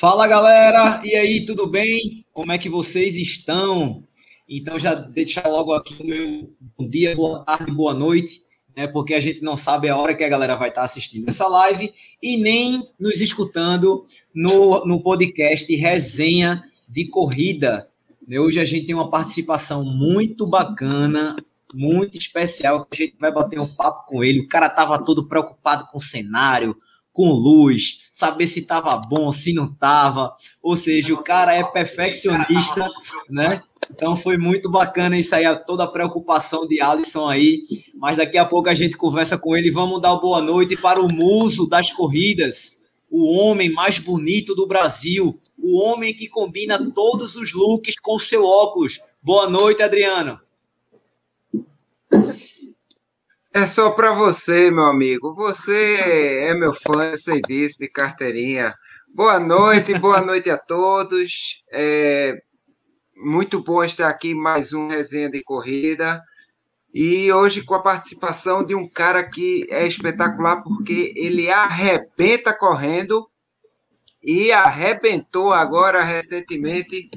Fala galera, e aí, tudo bem? Como é que vocês estão? Então já deixar logo aqui o meu bom dia, boa tarde, boa noite, né? Porque a gente não sabe a hora que a galera vai estar assistindo essa live e nem nos escutando no, no podcast Resenha de Corrida. Né? Hoje a gente tem uma participação muito bacana, muito especial, a gente vai bater um papo com ele. O cara tava todo preocupado com o cenário, com luz, saber se tava bom, se não tava. Ou seja, o cara é perfeccionista, né? Então foi muito bacana isso aí, toda a preocupação de Alisson aí. Mas daqui a pouco a gente conversa com ele. Vamos dar boa noite para o muso das corridas, o homem mais bonito do Brasil, o homem que combina todos os looks com seu óculos. Boa noite, Adriano. É só para você, meu amigo. Você é meu fã, eu sei disso, de carteirinha. Boa noite, boa noite a todos. É muito bom estar aqui mais um resenha de corrida. E hoje com a participação de um cara que é espetacular porque ele arrebenta correndo e arrebentou agora recentemente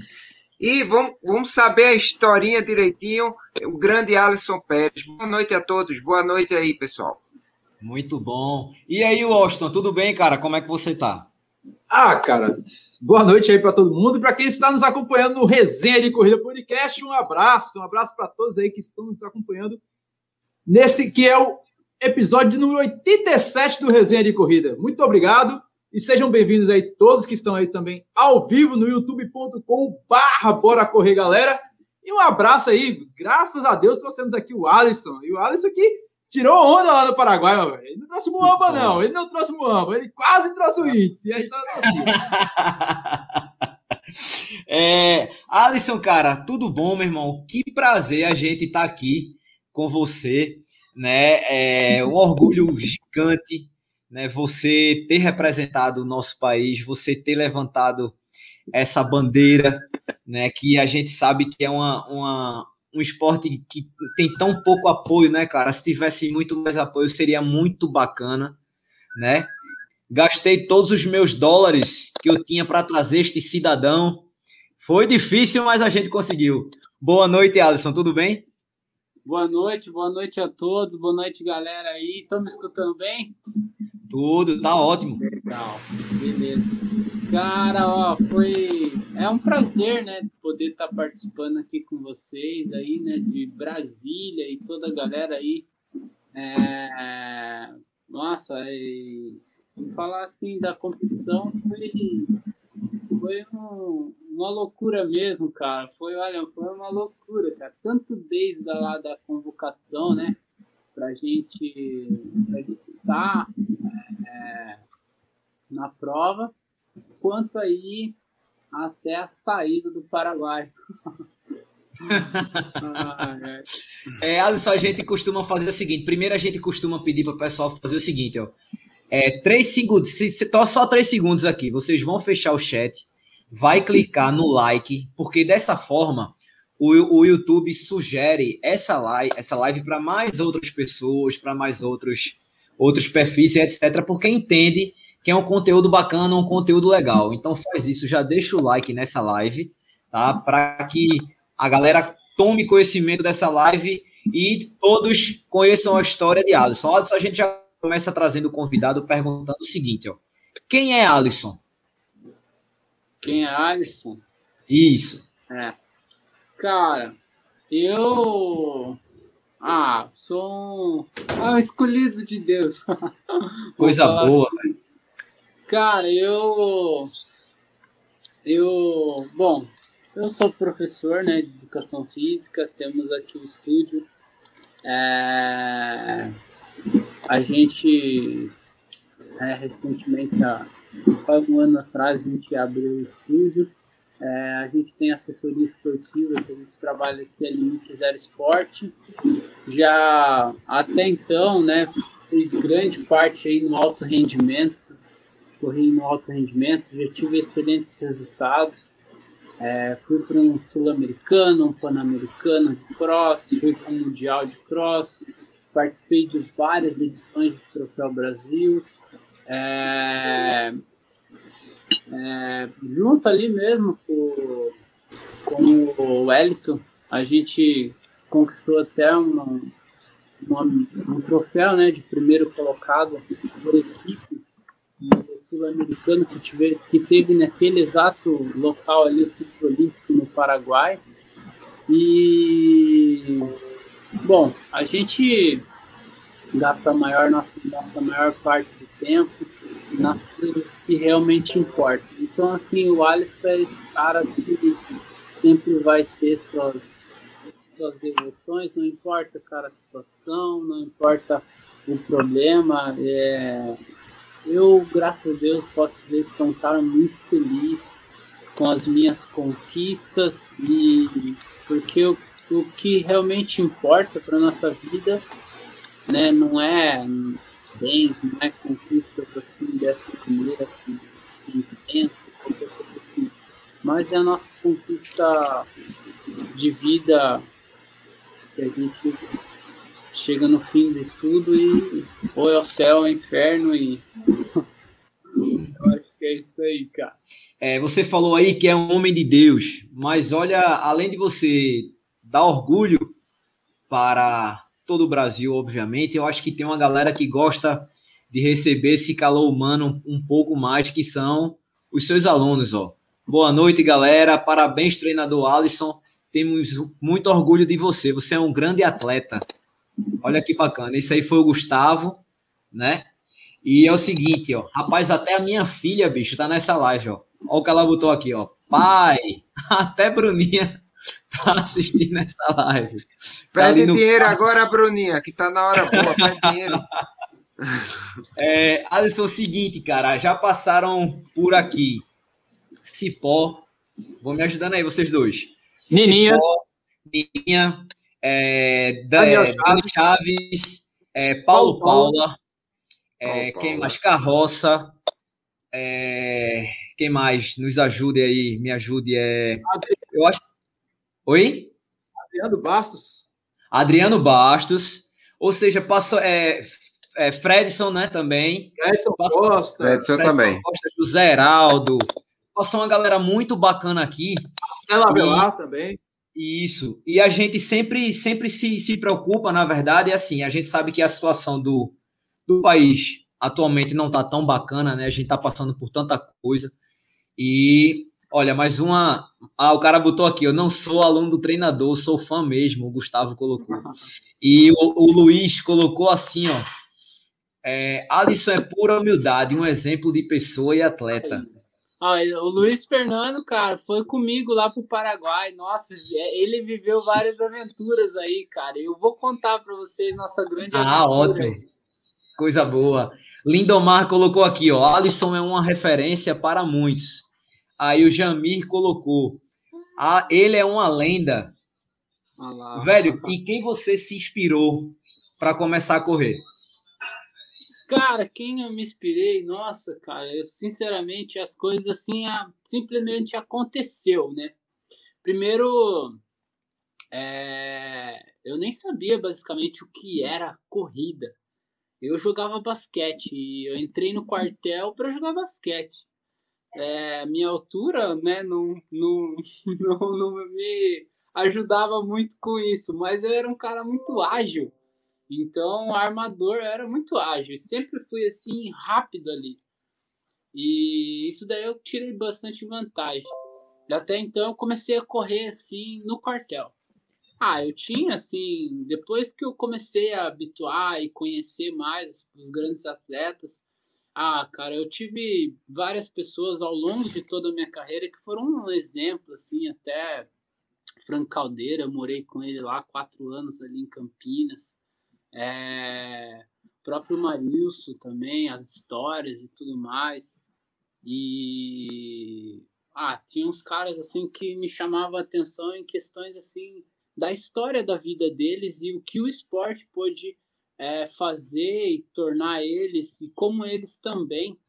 e vamos, vamos saber a historinha direitinho. O grande Alisson Pérez. Boa noite a todos. Boa noite aí, pessoal. Muito bom. E aí, Washington, tudo bem, cara? Como é que você tá? Ah, cara, boa noite aí para todo mundo. Para quem está nos acompanhando no Resenha de Corrida Podcast, um abraço, um abraço para todos aí que estão nos acompanhando nesse que é o episódio número 87 do Resenha de Corrida. Muito obrigado. E sejam bem-vindos aí todos que estão aí também ao vivo no youtube.com barra Bora Correr Galera. E um abraço aí, graças a Deus trouxemos aqui o Alisson. E o Alisson que tirou onda lá no Paraguai, meu velho. Ele não trouxe Muamba, não. Ele não trouxe Muamba. Ele quase trouxe o índice. E a gente tá é, Alisson, cara, tudo bom, meu irmão? Que prazer a gente estar tá aqui com você, né? É um orgulho gigante né, você ter representado o nosso país, você ter levantado essa bandeira, né, que a gente sabe que é uma, uma, um esporte que tem tão pouco apoio, né, cara? Se tivesse muito mais apoio, seria muito bacana, né? Gastei todos os meus dólares que eu tinha para trazer este cidadão. Foi difícil, mas a gente conseguiu. Boa noite, Alisson, tudo bem? Boa noite, boa noite a todos, boa noite, galera aí. Estão me escutando bem? Tudo, tá ótimo. Legal, beleza. Cara, ó, foi. É um prazer, né, poder estar tá participando aqui com vocês aí, né, de Brasília e toda a galera aí. É... Nossa, e... falar assim da competição foi, foi um, uma loucura mesmo, cara. Foi, olha, foi uma loucura, cara. Tanto desde lá da convocação, né, pra gente, estar tá é, na prova, quanto aí até a saída do Paraguai. é, Alisson, a gente costuma fazer o seguinte: primeiro a gente costuma pedir para o pessoal fazer o seguinte, ó. É, três segundos, se, se só três segundos aqui, vocês vão fechar o chat, vai clicar no like, porque dessa forma o, o YouTube sugere essa live, essa live para mais outras pessoas, para mais outros outros perfis, etc., porque entende que é um conteúdo bacana, um conteúdo legal. Então faz isso, já deixa o like nessa live, tá? Para que a galera tome conhecimento dessa live e todos conheçam a história de Alisson. Alisson, a gente já começa trazendo o convidado perguntando o seguinte, ó. Quem é Alisson? Quem é Alisson? Isso. É. Cara, eu ah, sou um, ah, escolhido de Deus. Coisa boa. Assim. Cara, eu. Eu. Bom, eu sou professor né, de educação física, temos aqui o estúdio. É, a gente é, recentemente, há um ano atrás, a gente abriu o estúdio é, a gente tem assessoria esportiva, que a gente trabalha aqui, a Limite Zero Esporte. Já até então, né, fui grande parte aí no alto rendimento, corri no alto rendimento, já tive excelentes resultados. É, fui para um sul-americano, um pan-americano de cross, fui para um mundial de cross, participei de várias edições do Troféu Brasil. É, É, junto ali mesmo com, com o Wellington, a gente conquistou até uma, uma, um troféu né, de primeiro colocado por equipe sul-americano que, que teve naquele exato local ali, o Centro Olímpico no Paraguai. E bom, a gente gasta a maior nossa, nossa maior parte do tempo nas coisas que realmente importam. Então assim, o Alisson é esse cara que sempre vai ter suas suas devoções, não importa cara a situação, não importa o problema, é, eu, graças a Deus, posso dizer que sou um cara muito feliz com as minhas conquistas e porque o, o que realmente importa para nossa vida, né, não é bens, não é conquistas assim dessa maneira que dentro, qualquer coisa assim, mas é a nossa conquista de vida que a gente chega no fim de tudo e ou é o céu é o inferno e eu acho que é isso aí, cara. É, você falou aí que é um homem de Deus, mas olha, além de você dar orgulho para todo o Brasil, obviamente, eu acho que tem uma galera que gosta de receber esse calor humano um pouco mais, que são os seus alunos, ó. Boa noite, galera. Parabéns, treinador Alisson. Temos muito orgulho de você. Você é um grande atleta. Olha que bacana. Esse aí foi o Gustavo, né? E é o seguinte, ó. Rapaz, até a minha filha, bicho, tá nessa live, ó. Olha o que ela botou aqui, ó. Pai, até Bruninha tá assistindo essa live. Tá pede no... dinheiro agora, Bruninha, que tá na hora boa, pede dinheiro. É, Alisson, é o seguinte, cara, já passaram por aqui Cipó, vou me ajudando aí, vocês dois. Nininha. Cipó, Nininha, é, Daniel Chaves, Dani Chaves é, Paulo, Paulo Paula, é, Paulo, quem mais? Carroça, é, quem mais? Nos ajude aí, me ajude. É, eu acho. Oi? Adriano Bastos. Adriano Bastos, ou seja, passou. É, é, Fredson, né, também. Fredson passou, Costa. Fredson, Fredson também. Costa, José Heraldo. Passou uma galera muito bacana aqui. Ela Velar também. Isso. E a gente sempre, sempre se, se preocupa, na verdade, é assim, a gente sabe que a situação do, do país atualmente não está tão bacana, né? A gente está passando por tanta coisa. E olha, mais uma. Ah, o cara botou aqui, eu não sou aluno do treinador, sou fã mesmo, o Gustavo colocou. E o, o Luiz colocou assim, ó. É, Alisson é pura humildade, um exemplo de pessoa e atleta. Ah, o Luiz Fernando, cara, foi comigo lá pro Paraguai. Nossa, é, ele viveu várias aventuras aí, cara. Eu vou contar para vocês nossa grande ah, aventura. Ah, ótimo. Coisa boa. Lindomar colocou aqui, ó. Alisson é uma referência para muitos. Aí o Jamir colocou. Ah, ele é uma lenda. Ah Velho, em quem você se inspirou para começar a correr? Cara, quem eu me inspirei, nossa, cara, eu sinceramente as coisas assim a, simplesmente aconteceu, né? Primeiro, é, eu nem sabia basicamente o que era corrida. Eu jogava basquete e eu entrei no quartel para jogar basquete. É, minha altura, né, não, não, não, não me ajudava muito com isso, mas eu era um cara muito ágil. Então, armador era muito ágil, sempre fui assim rápido ali. E isso daí eu tirei bastante vantagem. E até então eu comecei a correr assim no quartel. Ah, eu tinha assim, depois que eu comecei a habituar e conhecer mais os grandes atletas, ah, cara, eu tive várias pessoas ao longo de toda a minha carreira que foram um exemplo, assim, até Frank Caldeira, eu morei com ele lá quatro anos ali em Campinas. É, próprio Marilson também, as histórias e tudo mais. E ah, tinha uns caras assim que me chamavam a atenção em questões assim da história da vida deles e o que o esporte pôde é, fazer e tornar eles e como eles também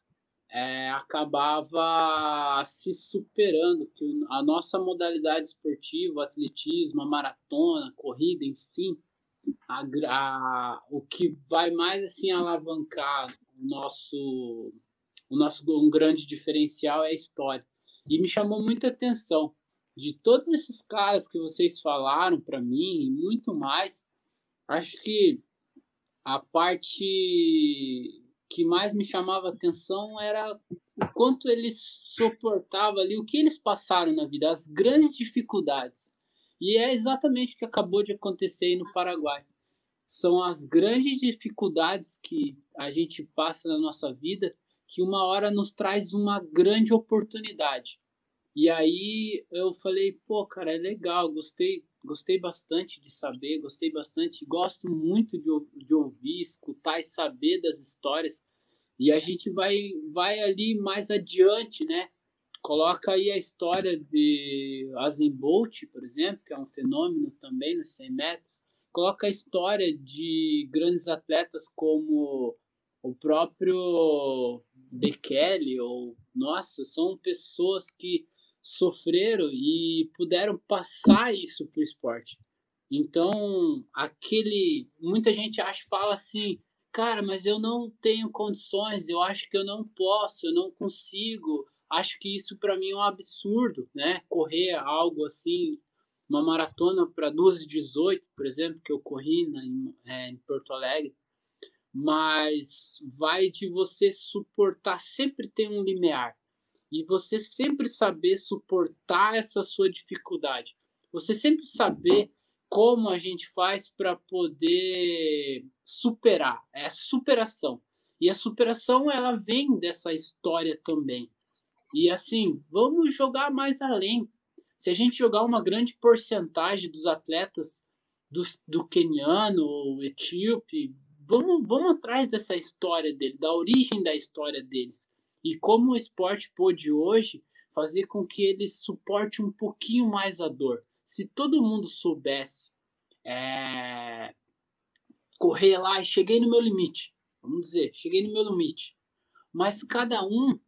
é, acabava se superando que a nossa modalidade esportiva, atletismo, a maratona, corrida, enfim, a, a, o que vai mais assim alavancar o nosso o nosso um grande diferencial é a história. E me chamou muita atenção de todos esses caras que vocês falaram para mim e muito mais. Acho que a parte que mais me chamava atenção era o quanto eles suportavam ali, o que eles passaram na vida, as grandes dificuldades. E é exatamente o que acabou de acontecer aí no Paraguai. São as grandes dificuldades que a gente passa na nossa vida que uma hora nos traz uma grande oportunidade. E aí eu falei, pô, cara, é legal, gostei, gostei bastante de saber, gostei bastante, gosto muito de, de ouvir, escutar e saber das histórias. E a gente vai, vai ali mais adiante, né? Coloca aí a história de Azen Bolt, por exemplo, que é um fenômeno também nos 100 metros. Coloca a história de grandes atletas como o próprio Bekele, ou, nossa, são pessoas que sofreram e puderam passar isso para o esporte. Então, aquele. Muita gente acha, fala assim, cara, mas eu não tenho condições, eu acho que eu não posso, eu não consigo. Acho que isso para mim é um absurdo, né? Correr algo assim, uma maratona para 2,18, por exemplo, que eu corri na, em, é, em Porto Alegre. Mas vai de você suportar, sempre tem um limiar e você sempre saber suportar essa sua dificuldade. Você sempre saber como a gente faz para poder superar. É a superação. E a superação ela vem dessa história também. E assim, vamos jogar mais além. Se a gente jogar uma grande porcentagem dos atletas do, do keniano ou etíope, vamos, vamos atrás dessa história dele, da origem da história deles. E como o esporte pôde hoje fazer com que ele suporte um pouquinho mais a dor. Se todo mundo soubesse é, correr lá e cheguei no meu limite, vamos dizer, cheguei no meu limite, mas cada um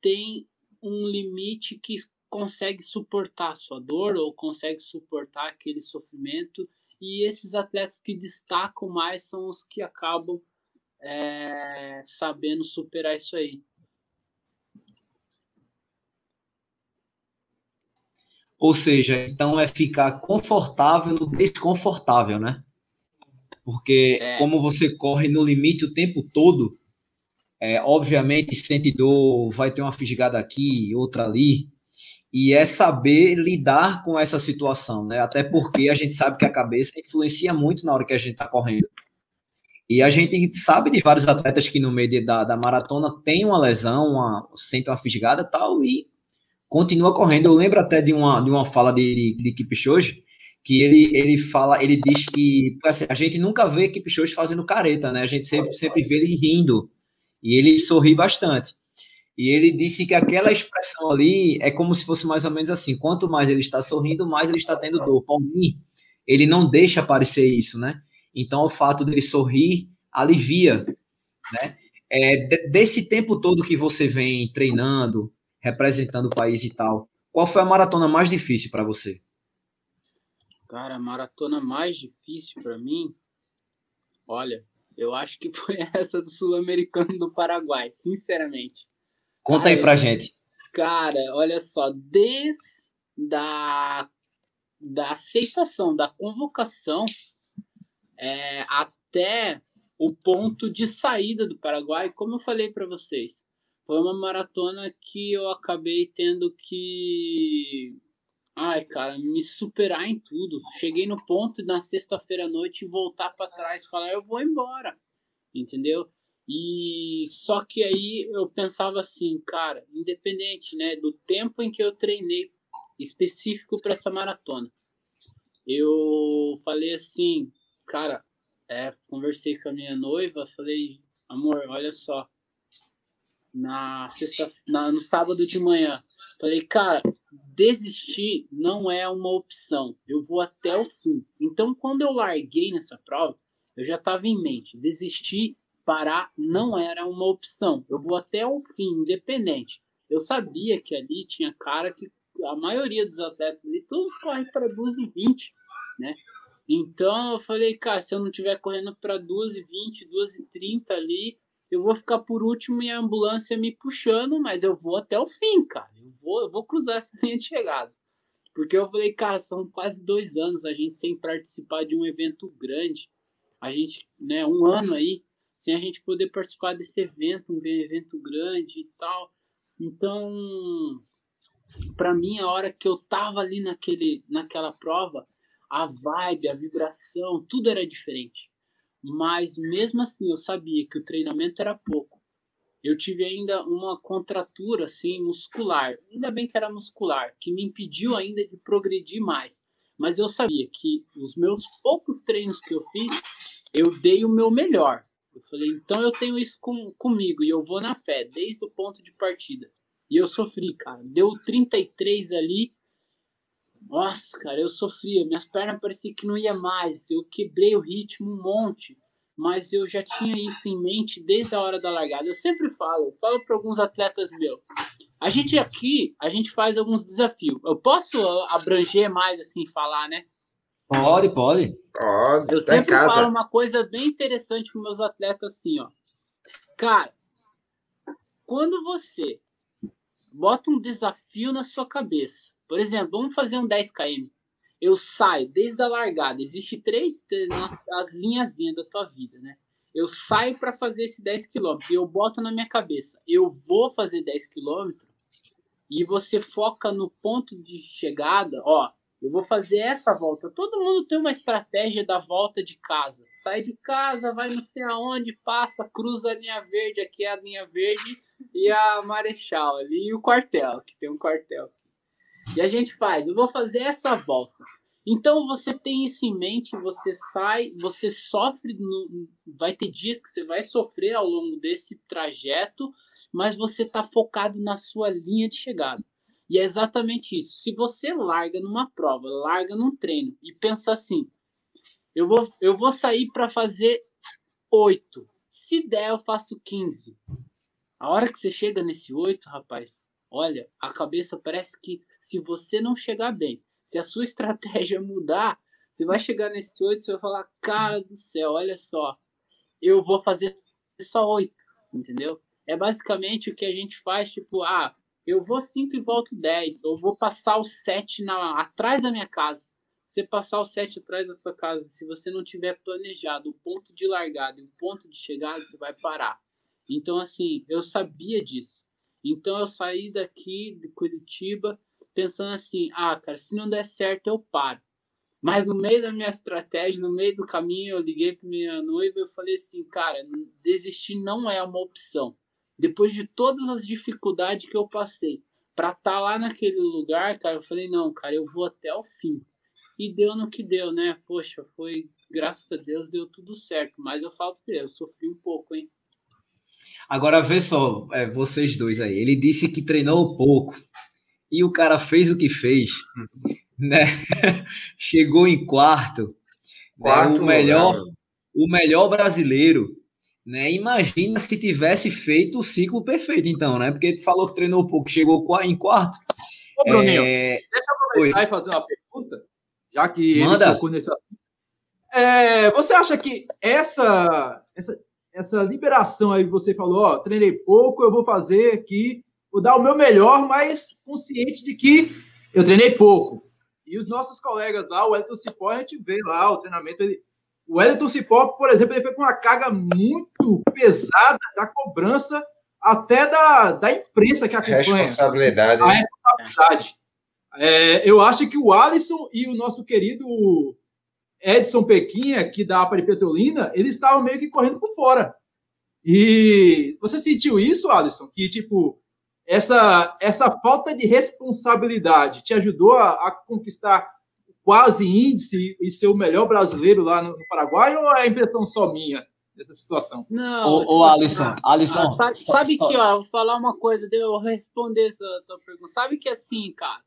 tem um limite que consegue suportar a sua dor ou consegue suportar aquele sofrimento e esses atletas que destacam mais são os que acabam é, sabendo superar isso aí. Ou seja, então é ficar confortável no desconfortável, né? Porque é. como você corre no limite o tempo todo, é, obviamente sente dor, vai ter uma fisgada aqui, outra ali, e é saber lidar com essa situação, né? Até porque a gente sabe que a cabeça influencia muito na hora que a gente está correndo. E a gente sabe de vários atletas que no meio de, da, da maratona tem uma lesão, uma, sente uma fisgada e tal, e continua correndo. Eu lembro até de uma, de uma fala de, de, de Kipchoge, que ele, ele fala, ele diz que assim, a gente nunca vê Kipchoge fazendo careta, né? A gente sempre, sempre vê ele rindo, e ele sorri bastante. E ele disse que aquela expressão ali é como se fosse mais ou menos assim: quanto mais ele está sorrindo, mais ele está tendo dor. mim, ele não deixa aparecer isso, né? Então, o fato dele sorrir alivia, né? É, desse tempo todo que você vem treinando, representando o país e tal. Qual foi a maratona mais difícil para você? Cara, a maratona mais difícil para mim, olha, eu acho que foi essa do Sul-Americano do Paraguai, sinceramente. Conta aí pra gente. Cara, olha só, desde da, da aceitação, da convocação, é, até o ponto de saída do Paraguai, como eu falei para vocês, foi uma maratona que eu acabei tendo que. Ai, cara, me superar em tudo. Cheguei no ponto na sexta-feira à noite voltar para trás falar: eu vou embora. Entendeu? E só que aí eu pensava assim, cara, independente, né, do tempo em que eu treinei específico para essa maratona. Eu falei assim, cara, é, conversei com a minha noiva, falei, amor, olha só, na sexta, na, no sábado de manhã. Falei, cara, desistir não é uma opção. Eu vou até o fim. Então, quando eu larguei nessa prova, eu já estava em mente. Desistir, parar, não era uma opção. Eu vou até o fim, independente. Eu sabia que ali tinha cara que a maioria dos atletas ali, todos correm para 12 e 20, né? Então eu falei, cara, se eu não estiver correndo para 12 e 20, 12 e 30 ali, eu vou ficar por último e a ambulância me puxando, mas eu vou até o fim, cara. Eu vou, eu vou cruzar essa linha de chegada. Porque eu falei, cara, são quase dois anos a gente sem participar de um evento grande. A gente, né, um ano aí, sem a gente poder participar desse evento, um evento grande e tal. Então, para mim, a hora que eu tava ali naquele, naquela prova, a vibe, a vibração, tudo era diferente. Mas mesmo assim, eu sabia que o treinamento era pouco. Eu tive ainda uma contratura assim muscular, ainda bem que era muscular, que me impediu ainda de progredir mais. Mas eu sabia que os meus poucos treinos que eu fiz, eu dei o meu melhor. Eu falei, então eu tenho isso com, comigo e eu vou na fé, desde o ponto de partida. E eu sofri, cara. Deu 33 ali. Nossa, cara, eu sofria. Minhas pernas pareciam que não ia mais. Eu quebrei o ritmo um monte. Mas eu já tinha isso em mente desde a hora da largada. Eu sempre falo, eu falo para alguns atletas meus. A gente aqui, a gente faz alguns desafios. Eu posso abranger mais assim, falar, né? Pode, pode. Pode. Eu tá em sempre casa. falo uma coisa bem interessante para meus atletas assim, ó. Cara, quando você bota um desafio na sua cabeça, por exemplo, vamos fazer um 10 km. Eu saio desde a largada. Existe três as, as linhazinhas da tua vida, né? Eu saio para fazer esse 10 km e eu boto na minha cabeça, eu vou fazer 10 km e você foca no ponto de chegada, ó, eu vou fazer essa volta. Todo mundo tem uma estratégia da volta de casa. Sai de casa, vai não sei aonde, passa, cruza a linha verde, aqui é a linha verde e a Marechal ali e o quartel, que tem um quartel. E a gente faz, eu vou fazer essa volta. Então você tem isso em mente, você sai, você sofre, no, vai ter dias que você vai sofrer ao longo desse trajeto, mas você está focado na sua linha de chegada. E é exatamente isso. Se você larga numa prova, larga num treino e pensa assim: eu vou, eu vou sair para fazer 8. Se der, eu faço 15. A hora que você chega nesse 8, rapaz, olha, a cabeça parece que se você não chegar bem, se a sua estratégia mudar, você vai chegar nesse 8 e você vai falar: cara do céu, olha só, eu vou fazer só 8, entendeu? É basicamente o que a gente faz, tipo, ah, eu vou 5 e volto 10, ou vou passar o 7 na, atrás da minha casa. Você passar o 7 atrás da sua casa, se você não tiver planejado o ponto de largada e o ponto de chegada, você vai parar. Então, assim, eu sabia disso. Então, eu saí daqui de Curitiba pensando assim: ah, cara, se não der certo, eu paro. Mas no meio da minha estratégia, no meio do caminho, eu liguei para minha noiva e falei assim: cara, desistir não é uma opção depois de todas as dificuldades que eu passei, para estar tá lá naquele lugar, cara, eu falei, não, cara, eu vou até o fim. E deu no que deu, né? Poxa, foi, graças a Deus, deu tudo certo. Mas eu falo pra você, eu sofri um pouco, hein? Agora vê só, é, vocês dois aí. Ele disse que treinou pouco. E o cara fez o que fez, né? Chegou em quarto. Quarto né? o melhor, lugar. o melhor brasileiro né? Imagina se tivesse feito o ciclo perfeito, então, né? Porque ele falou que treinou pouco, chegou em quarto. Ô, Bruninho, é... deixa eu aproveitar Oi. e fazer uma pergunta, já que Manda. ele tocou nesse assunto. É, você acha que essa, essa, essa liberação aí que você falou, ó, treinei pouco, eu vou fazer aqui, vou dar o meu melhor, mas consciente de que eu treinei pouco. E os nossos colegas lá, o Elton Cipó, a gente vê lá o treinamento, ele, o Wellington Cipó, por exemplo, ele foi com uma carga muito pesada da cobrança até da, da imprensa que acompanha. Responsabilidade. A responsabilidade. É, eu acho que o Alisson e o nosso querido Edson Pequinha, aqui da Apari Petrolina, eles estavam meio que correndo por fora. E você sentiu isso, Alisson? Que, tipo, essa, essa falta de responsabilidade te ajudou a, a conquistar quase índice e ser o melhor brasileiro lá no, no Paraguai ou é impressão só minha dessa situação? Não. Ô, tipo ô assim, Alisson, Alisson. ah, sabe, só- sabe só- que, ó, eu vou falar uma coisa, eu vou responder essa tua pergunta. Sabe que assim, cara,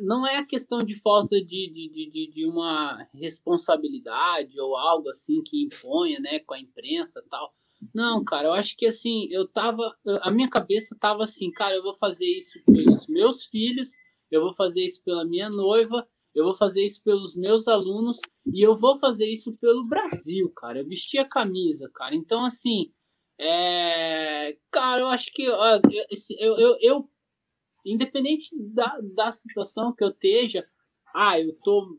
não é a questão de falta de, de, de, de, uma responsabilidade ou algo assim que imponha, né, com a imprensa tal. Não, cara, eu acho que assim, eu tava. A minha cabeça tava assim, cara, eu vou fazer isso pelos meus filhos, eu vou fazer isso pela minha noiva, eu vou fazer isso pelos meus alunos e eu vou fazer isso pelo Brasil, cara. Eu vesti a camisa, cara. Então, assim, É, cara, eu acho que ó, eu, eu, eu, independente da, da situação que eu esteja, ah, eu tô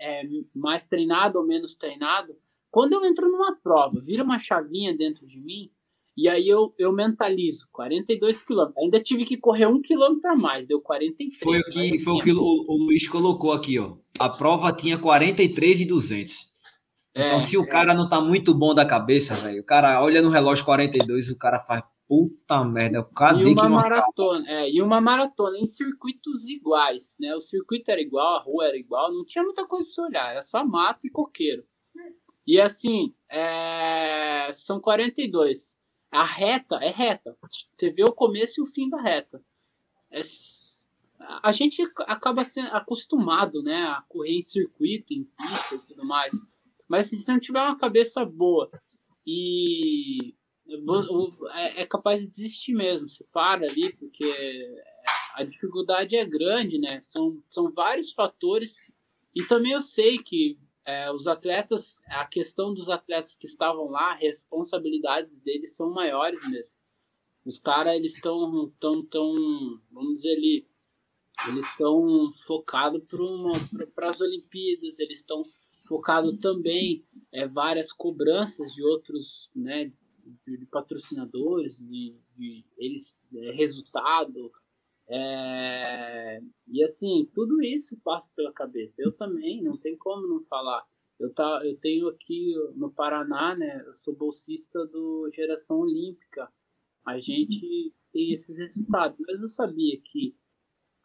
é, mais treinado ou menos treinado, quando eu entro numa prova, vira uma chavinha dentro de mim, e aí eu, eu mentalizo, 42 quilômetros. Ainda tive que correr um quilômetro a mais, deu 43. Foi o que, foi o, que o, o Luiz colocou aqui, ó. A prova tinha 43 e 200. É, então, se o é. cara não tá muito bom da cabeça, velho, o cara olha no relógio 42, o cara faz puta merda, cadê e uma que maratona, é, e uma maratona em circuitos iguais, né? O circuito era igual, a rua era igual, não tinha muita coisa pra você olhar, era só mato e coqueiro. E assim, é, são 42. A reta é reta. Você vê o começo e o fim da reta. É, a gente acaba sendo acostumado, né, a correr em circuito, em pista e tudo mais. Mas se você não tiver uma cabeça boa e é, é capaz de desistir mesmo. Você para ali porque a dificuldade é grande, né? São, são vários fatores. E também eu sei que é, os atletas, a questão dos atletas que estavam lá, responsabilidades deles são maiores mesmo. Os caras, eles estão, tão, tão, vamos dizer ali, eles estão focados para as Olimpíadas, eles estão focados também é, várias cobranças de outros, né, de, patrocinadores, de, de eles, é, resultado, é, e assim, tudo isso passa pela cabeça. Eu também, não tem como não falar. Eu, tá, eu tenho aqui no Paraná, né? Eu sou bolsista do Geração Olímpica. A gente tem esses resultados. Mas eu sabia que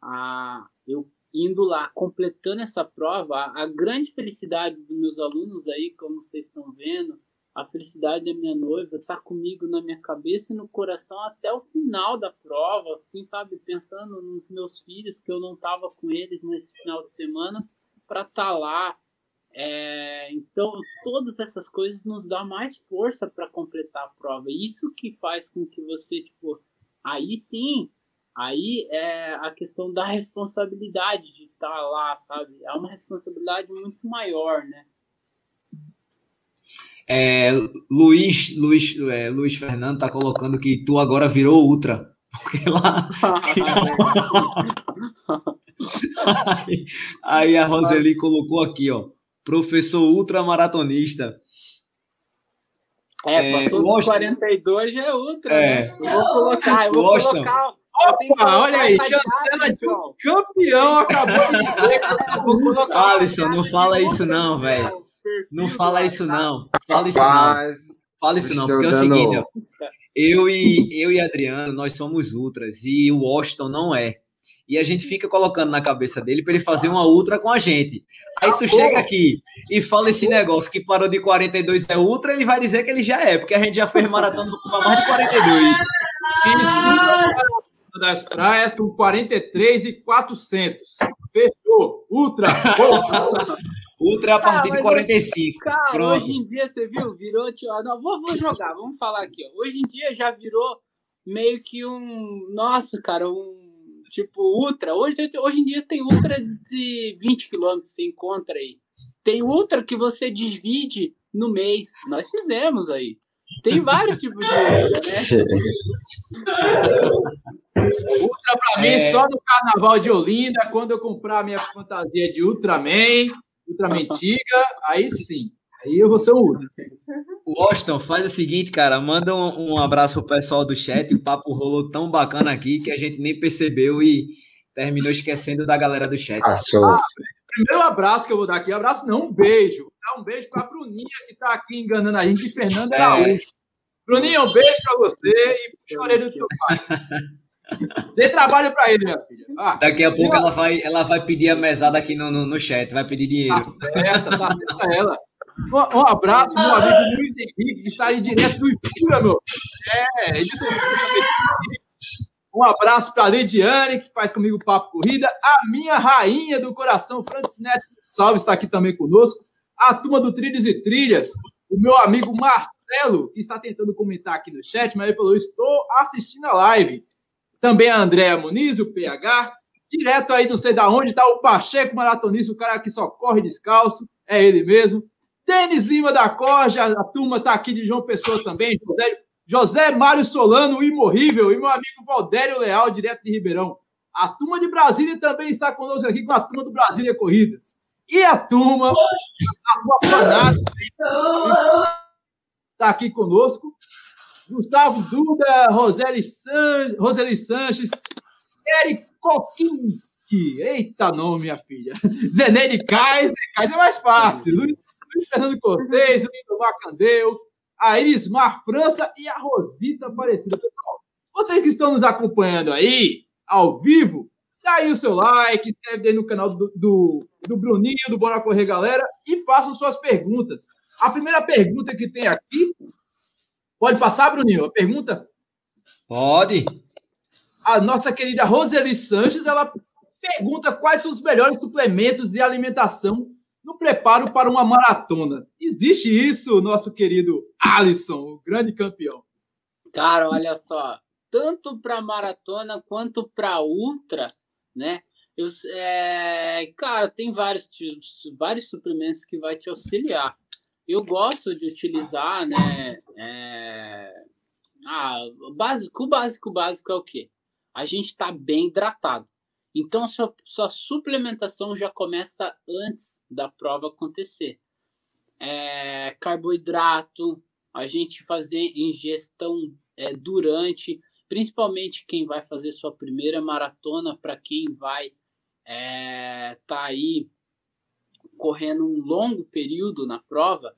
a, eu indo lá, completando essa prova, a, a grande felicidade dos meus alunos aí, como vocês estão vendo, a felicidade da minha noiva tá comigo na minha cabeça e no coração até o final da prova, assim, sabe? Pensando nos meus filhos, que eu não tava com eles nesse final de semana, para estar tá lá. É, então, todas essas coisas nos dá mais força para completar a prova. Isso que faz com que você, tipo, aí sim, aí é a questão da responsabilidade de estar tá lá, sabe? É uma responsabilidade muito maior, né? É, Luiz, Luiz, é, Luiz Fernando tá colocando que tu agora virou ultra. Porque lá. aí, aí, a Roseli colocou aqui, ó. Professor ultramaratonista. É, passou é, dos 42 já é ultra, é. né? Eu vou colocar, eu vou Gostam. colocar. Opa, olha aí, chancela de um campeão acabou de dizer. Alisson, não fala isso não, velho. Não fala isso não. Fala isso não. Fala isso não, porque é o seguinte, ó, eu e eu e Adriano, nós somos ultras e o Washington não é. E a gente fica colocando na cabeça dele para ele fazer uma ultra com a gente. Aí tu chega aqui e fala esse negócio que parou de 42 é ultra, ele vai dizer que ele já é, porque a gente já fez maratona com mais de 42. Das praias com 43 e 400. Fechou. Ultra. Ultra a partir ah, de 45. Cara, Pronto. hoje em dia você viu, virou. Tio, não, vou, vou jogar, vamos falar aqui. Ó. Hoje em dia já virou meio que um. Nossa, cara, um. Tipo, ultra. Hoje, hoje em dia tem ultra de 20 km, você encontra aí. Tem ultra que você divide no mês. Nós fizemos aí. Tem vários tipos de ultra, né? Ultra pra mim, é... só no carnaval de Olinda, quando eu comprar minha fantasia de Ultraman, Ultraman Tiga, aí sim. Aí eu vou ser um Ultra. Washington, faz o seguinte, cara, manda um, um abraço pro pessoal do chat. O papo rolou tão bacana aqui que a gente nem percebeu e terminou esquecendo da galera do chat. Ah, ah, primeiro abraço que eu vou dar aqui, abraço não, um beijo. Dá um beijo pra Bruninha que tá aqui enganando a gente, e Fernanda é. Bruninha, um beijo pra você e chorei do teu pai. Dê trabalho para ele, minha filha. Ah, Daqui a pouco ela vai, ela vai pedir a mesada aqui no, no, no chat, vai pedir dinheiro. Tá certo, tá certo ela. Um, um abraço meu amigo Luiz Henrique, que está aí direto do Ibura, meu. É, ele Um abraço para a Lidiane, que faz comigo o Papo Corrida. A minha rainha do coração, Francis Neto Salve, está aqui também conosco. A turma do Trilhos e Trilhas. O meu amigo Marcelo, que está tentando comentar aqui no chat, mas ele falou: Estou assistindo a live. Também a Andréa Muniz, o PH. Direto aí, não sei da onde, está o Pacheco Maratonista, o cara que só corre descalço. É ele mesmo. Denis Lima da Corja, a turma está aqui de João Pessoa também. José, José Mário Solano, o imorrível, e meu amigo Valdério Leal, direto de Ribeirão. A turma de Brasília também está conosco aqui com a turma do Brasília Corridas. E a turma, a fanática, está aqui conosco. Gustavo Duda, Roseli, San... Roseli Sanches, Eric Kokinski. Eita nome, minha filha. Zenene Kaiser. Kaiser é mais fácil. Luiz, Luiz Fernando Cortez, o Lindomar a Ismar França e a Rosita Aparecida. Pessoal, vocês que estão nos acompanhando aí, ao vivo, dá aí o seu like, inscreve aí no canal do, do, do Bruninho, do Bora Correr Galera, e façam suas perguntas. A primeira pergunta que tem aqui. Pode passar, Bruninho? A pergunta? Pode. A nossa querida Roseli Sanches, ela pergunta quais são os melhores suplementos de alimentação no preparo para uma maratona. Existe isso, nosso querido Alisson, o grande campeão? Cara, olha só, tanto para maratona quanto para ultra, né? Eu, é, cara, tem vários, vários suplementos que vai te auxiliar. Eu gosto de utilizar, né? É, ah, o básico, o básico, é o quê? A gente está bem hidratado. Então, sua, sua suplementação já começa antes da prova acontecer. É, carboidrato, a gente fazer ingestão é, durante, principalmente quem vai fazer sua primeira maratona, para quem vai é, tá aí correndo um longo período na prova,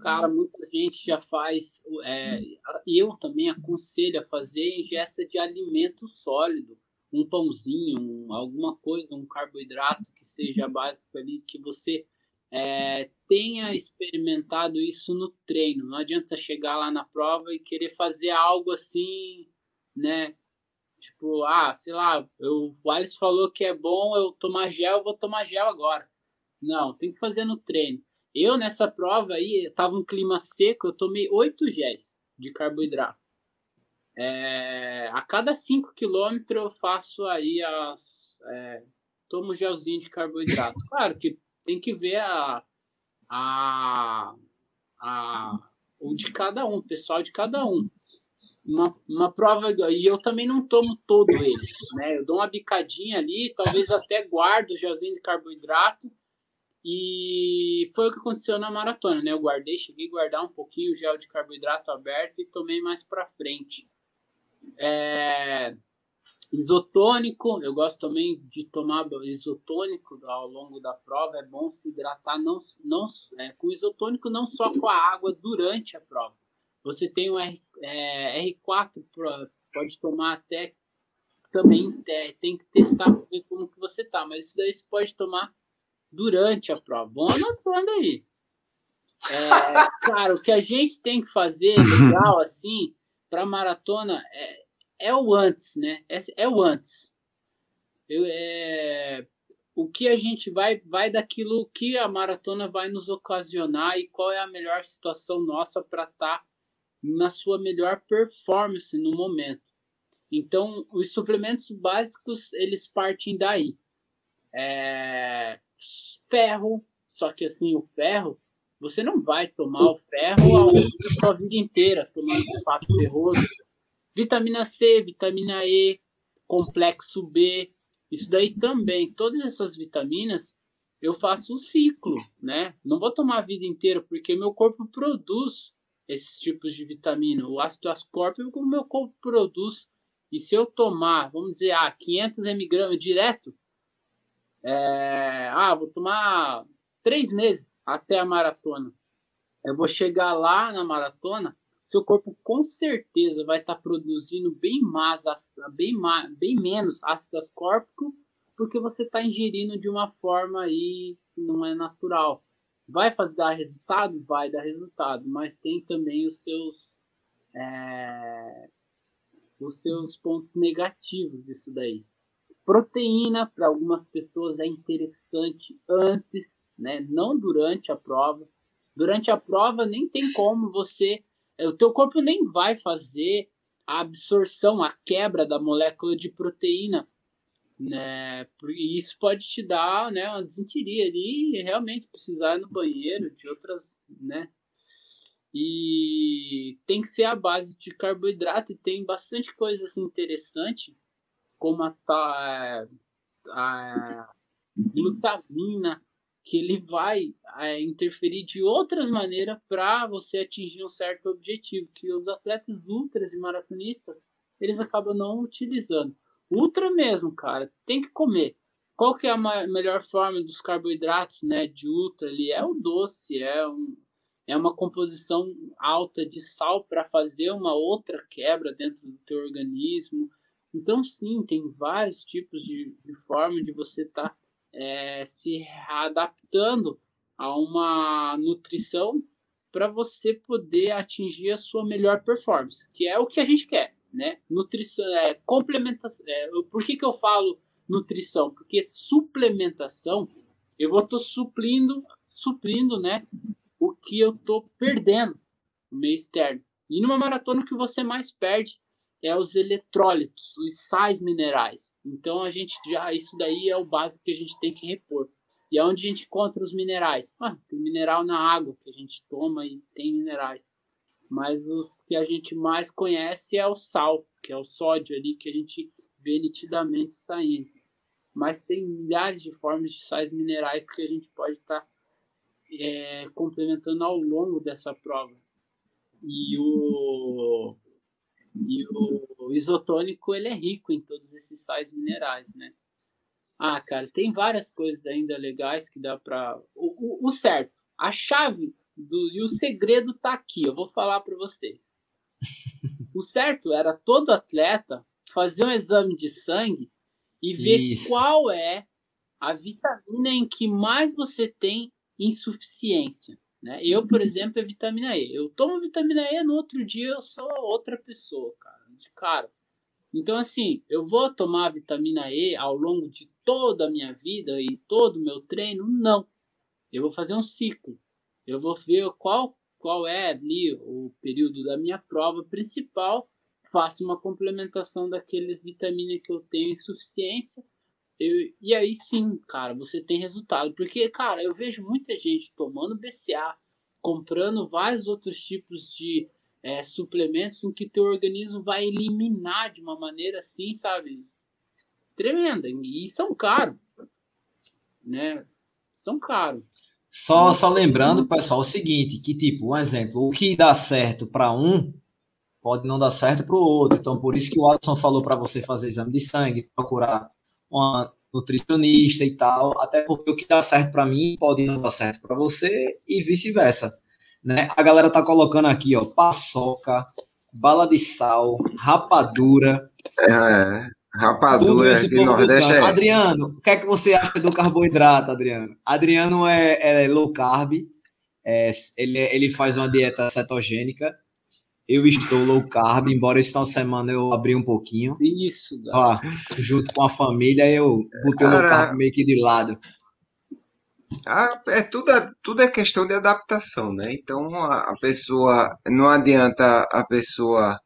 cara, muita gente já faz, é, eu também aconselho a fazer ingesta de alimento sólido, um pãozinho, um, alguma coisa, um carboidrato que seja básico ali, que você é, tenha experimentado isso no treino. Não adianta chegar lá na prova e querer fazer algo assim, né? Tipo, ah, sei lá, eu, o Alice falou que é bom eu tomar gel, eu vou tomar gel agora. Não, tem que fazer no treino. Eu, nessa prova aí, tava um clima seco, eu tomei oito géis de carboidrato. É, a cada 5 quilômetros eu faço aí as. É, tomo gelzinho de carboidrato. Claro que tem que ver a, a, a, o de cada um, o pessoal de cada um. Uma, uma prova, e eu também não tomo todo ele, né? Eu dou uma bicadinha ali, talvez até guardo o gelzinho de carboidrato. E foi o que aconteceu na maratona, né? Eu guardei, cheguei a guardar um pouquinho o gel de carboidrato aberto e tomei mais para frente. É, isotônico, eu gosto também de tomar isotônico ao longo da prova. É bom se hidratar não, não, é, com isotônico, não só com a água durante a prova. Você tem o R, é, R4, pode tomar até também é, tem que testar para ver como que você tá, mas isso daí você pode tomar durante a prova. Vamos anotando aí. É, cara, o que a gente tem que fazer legal assim para maratona é, é o antes, né? É, é o antes. Eu, é, o que a gente vai vai daquilo que a maratona vai nos ocasionar e qual é a melhor situação nossa para estar tá na sua melhor performance no momento. Então, os suplementos básicos eles partem daí. É, ferro, só que assim o ferro você não vai tomar o ferro da sua vida inteira, tomando sulfato ferroso. Vitamina C, vitamina E, complexo B, isso daí também. Todas essas vitaminas eu faço o ciclo, né? Não vou tomar a vida inteira, porque meu corpo produz esses tipos de vitamina. O ácido ascórbico meu corpo produz. E se eu tomar, vamos dizer, ah, 500 mg direto, é, ah, vou tomar três meses até a maratona. Eu vou chegar lá na maratona, seu corpo com certeza vai estar tá produzindo bem mais, bem, mais, bem menos ácido ascórbico, porque você está ingerindo de uma forma aí que não é natural. Vai fazer dar resultado? Vai dar resultado, mas tem também os seus é, os seus pontos negativos disso daí. Proteína, para algumas pessoas, é interessante antes, né? não durante a prova. Durante a prova, nem tem como você. Eh, o teu corpo nem vai fazer a absorção, a quebra da molécula de proteína. Né? E isso pode te dar né, uma desinteria ali e realmente precisar ir no banheiro de outras. Né? E tem que ser a base de carboidrato e tem bastante coisa assim, interessante, como a, a, a glutamina, que ele vai é, interferir de outras maneiras para você atingir um certo objetivo, que os atletas ultras e maratonistas, eles acabam não utilizando. Ultra mesmo, cara, tem que comer. Qual que é a melhor forma dos carboidratos, né, de ultra ali? É o doce, é um, é uma composição alta de sal para fazer uma outra quebra dentro do teu organismo. Então, sim, tem vários tipos de, de forma de você estar tá, é, se adaptando a uma nutrição para você poder atingir a sua melhor performance, que é o que a gente quer, né? Nutrição, é, complementação. É, por que, que eu falo nutrição? Porque suplementação, eu vou estar suprindo, suprindo, né? o que eu tô perdendo no meio externo. E numa maratona o que você mais perde é os eletrólitos, os sais minerais. Então a gente já isso daí é o básico que a gente tem que repor. E aonde a gente encontra os minerais? Ah, tem mineral na água que a gente toma e tem minerais. Mas os que a gente mais conhece é o sal, que é o sódio ali que a gente vê nitidamente saindo. Mas tem milhares de formas de sais minerais que a gente pode estar tá é, complementando ao longo dessa prova. E o, e o isotônico ele é rico em todos esses sais minerais, né? Ah, cara, tem várias coisas ainda legais que dá para o, o, o, certo, a chave do e o segredo tá aqui. Eu vou falar para vocês. O certo era todo atleta fazer um exame de sangue e ver Isso. qual é a vitamina em que mais você tem insuficiência. Né? Eu, por uhum. exemplo, é vitamina E. Eu tomo vitamina E, no outro dia eu sou outra pessoa, cara. De cara. Então, assim, eu vou tomar vitamina E ao longo de toda a minha vida e todo o meu treino? Não. Eu vou fazer um ciclo. Eu vou ver qual, qual é ali o período da minha prova principal. Faço uma complementação daquele vitamina que eu tenho insuficiência eu, e aí sim, cara, você tem resultado. Porque, cara, eu vejo muita gente tomando BCA, comprando vários outros tipos de é, suplementos em que teu organismo vai eliminar de uma maneira assim, sabe? Tremenda. E são caros. Né? São caros. Só, só lembrando, pessoal, o seguinte, que tipo, um exemplo, o que dá certo para um pode não dar certo para o outro. Então, por isso que o Alisson falou para você fazer exame de sangue, procurar uma nutricionista e tal, até porque o que dá certo para mim pode não dar certo para você e vice-versa, né? A galera tá colocando aqui, ó, paçoca, bala de sal, rapadura. É, rapadura aqui no Nordeste é... Adriano, o que é que você acha do carboidrato, Adriano? Adriano é, é low carb, é, ele, ele faz uma dieta cetogênica, eu estou low carb, embora esse final de semana eu abri um pouquinho. Isso, Ó, junto com a família, eu botei o low carb meio que de lado. Ah, é tudo, tudo é questão de adaptação, né? Então a, a pessoa não adianta a pessoa,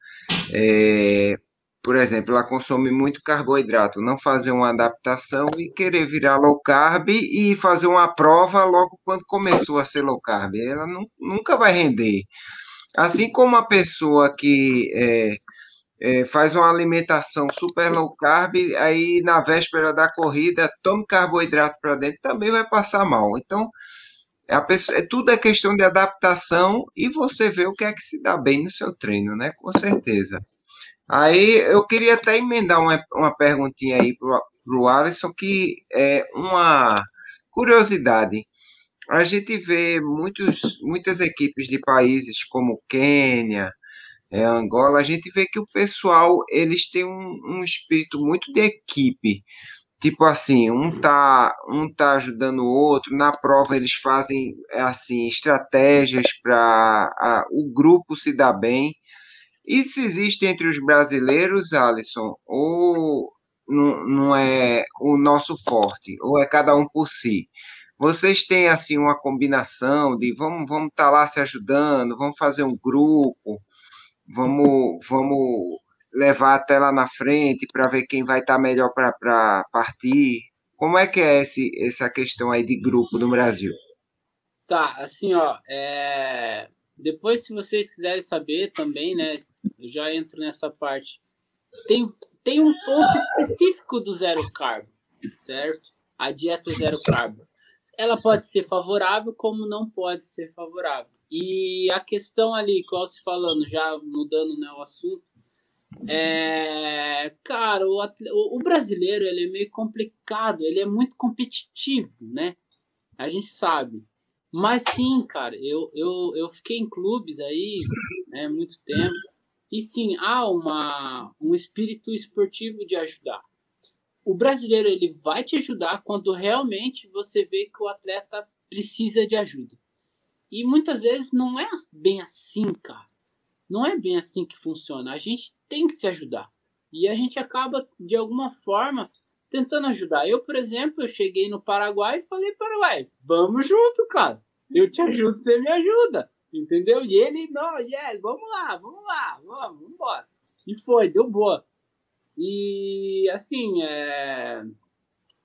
é, por exemplo, ela consome muito carboidrato, não fazer uma adaptação e querer virar low carb e fazer uma prova logo quando começou a ser low carb. Ela não, nunca vai render. Assim como a pessoa que é, é, faz uma alimentação super low carb, aí na véspera da corrida tome carboidrato para dentro, também vai passar mal. Então, a pessoa, é, tudo é questão de adaptação e você vê o que é que se dá bem no seu treino, né? Com certeza. Aí eu queria até emendar uma, uma perguntinha aí para o Alisson, que é uma curiosidade a gente vê muitos, muitas equipes de países como Quênia, é, Angola, a gente vê que o pessoal eles têm um, um espírito muito de equipe. Tipo assim, um tá, um tá ajudando o outro, na prova eles fazem assim estratégias para o grupo se dar bem. Isso existe entre os brasileiros, Alisson, ou não, não é o nosso forte, ou é cada um por si? Vocês têm assim uma combinação de vamos vamos estar tá lá se ajudando, vamos fazer um grupo, vamos vamos levar até lá na frente para ver quem vai estar tá melhor para partir. Como é que é esse, essa questão aí de grupo no Brasil? Tá, assim, ó, é... depois, se vocês quiserem saber também, né? Eu já entro nessa parte. Tem, tem um ponto específico do zero carbo, certo? A dieta zero carbo. Ela pode ser favorável, como não pode ser favorável. E a questão ali, qual se falando, já mudando né, o assunto, é, cara, o, o, brasileiro ele é meio complicado, ele é muito competitivo, né? A gente sabe. Mas sim, cara, eu, eu, eu fiquei em clubes aí né, muito tempo. E sim, há uma, um espírito esportivo de ajudar. O brasileiro ele vai te ajudar quando realmente você vê que o atleta precisa de ajuda. E muitas vezes não é bem assim, cara. Não é bem assim que funciona. A gente tem que se ajudar. E a gente acaba, de alguma forma, tentando ajudar. Eu, por exemplo, eu cheguei no Paraguai e falei, Paraguai, vamos junto, cara. Eu te ajudo, você me ajuda. Entendeu? E ele, não, yeah, vamos lá, vamos lá, vamos, vamos embora. E foi, deu boa. E, assim, é...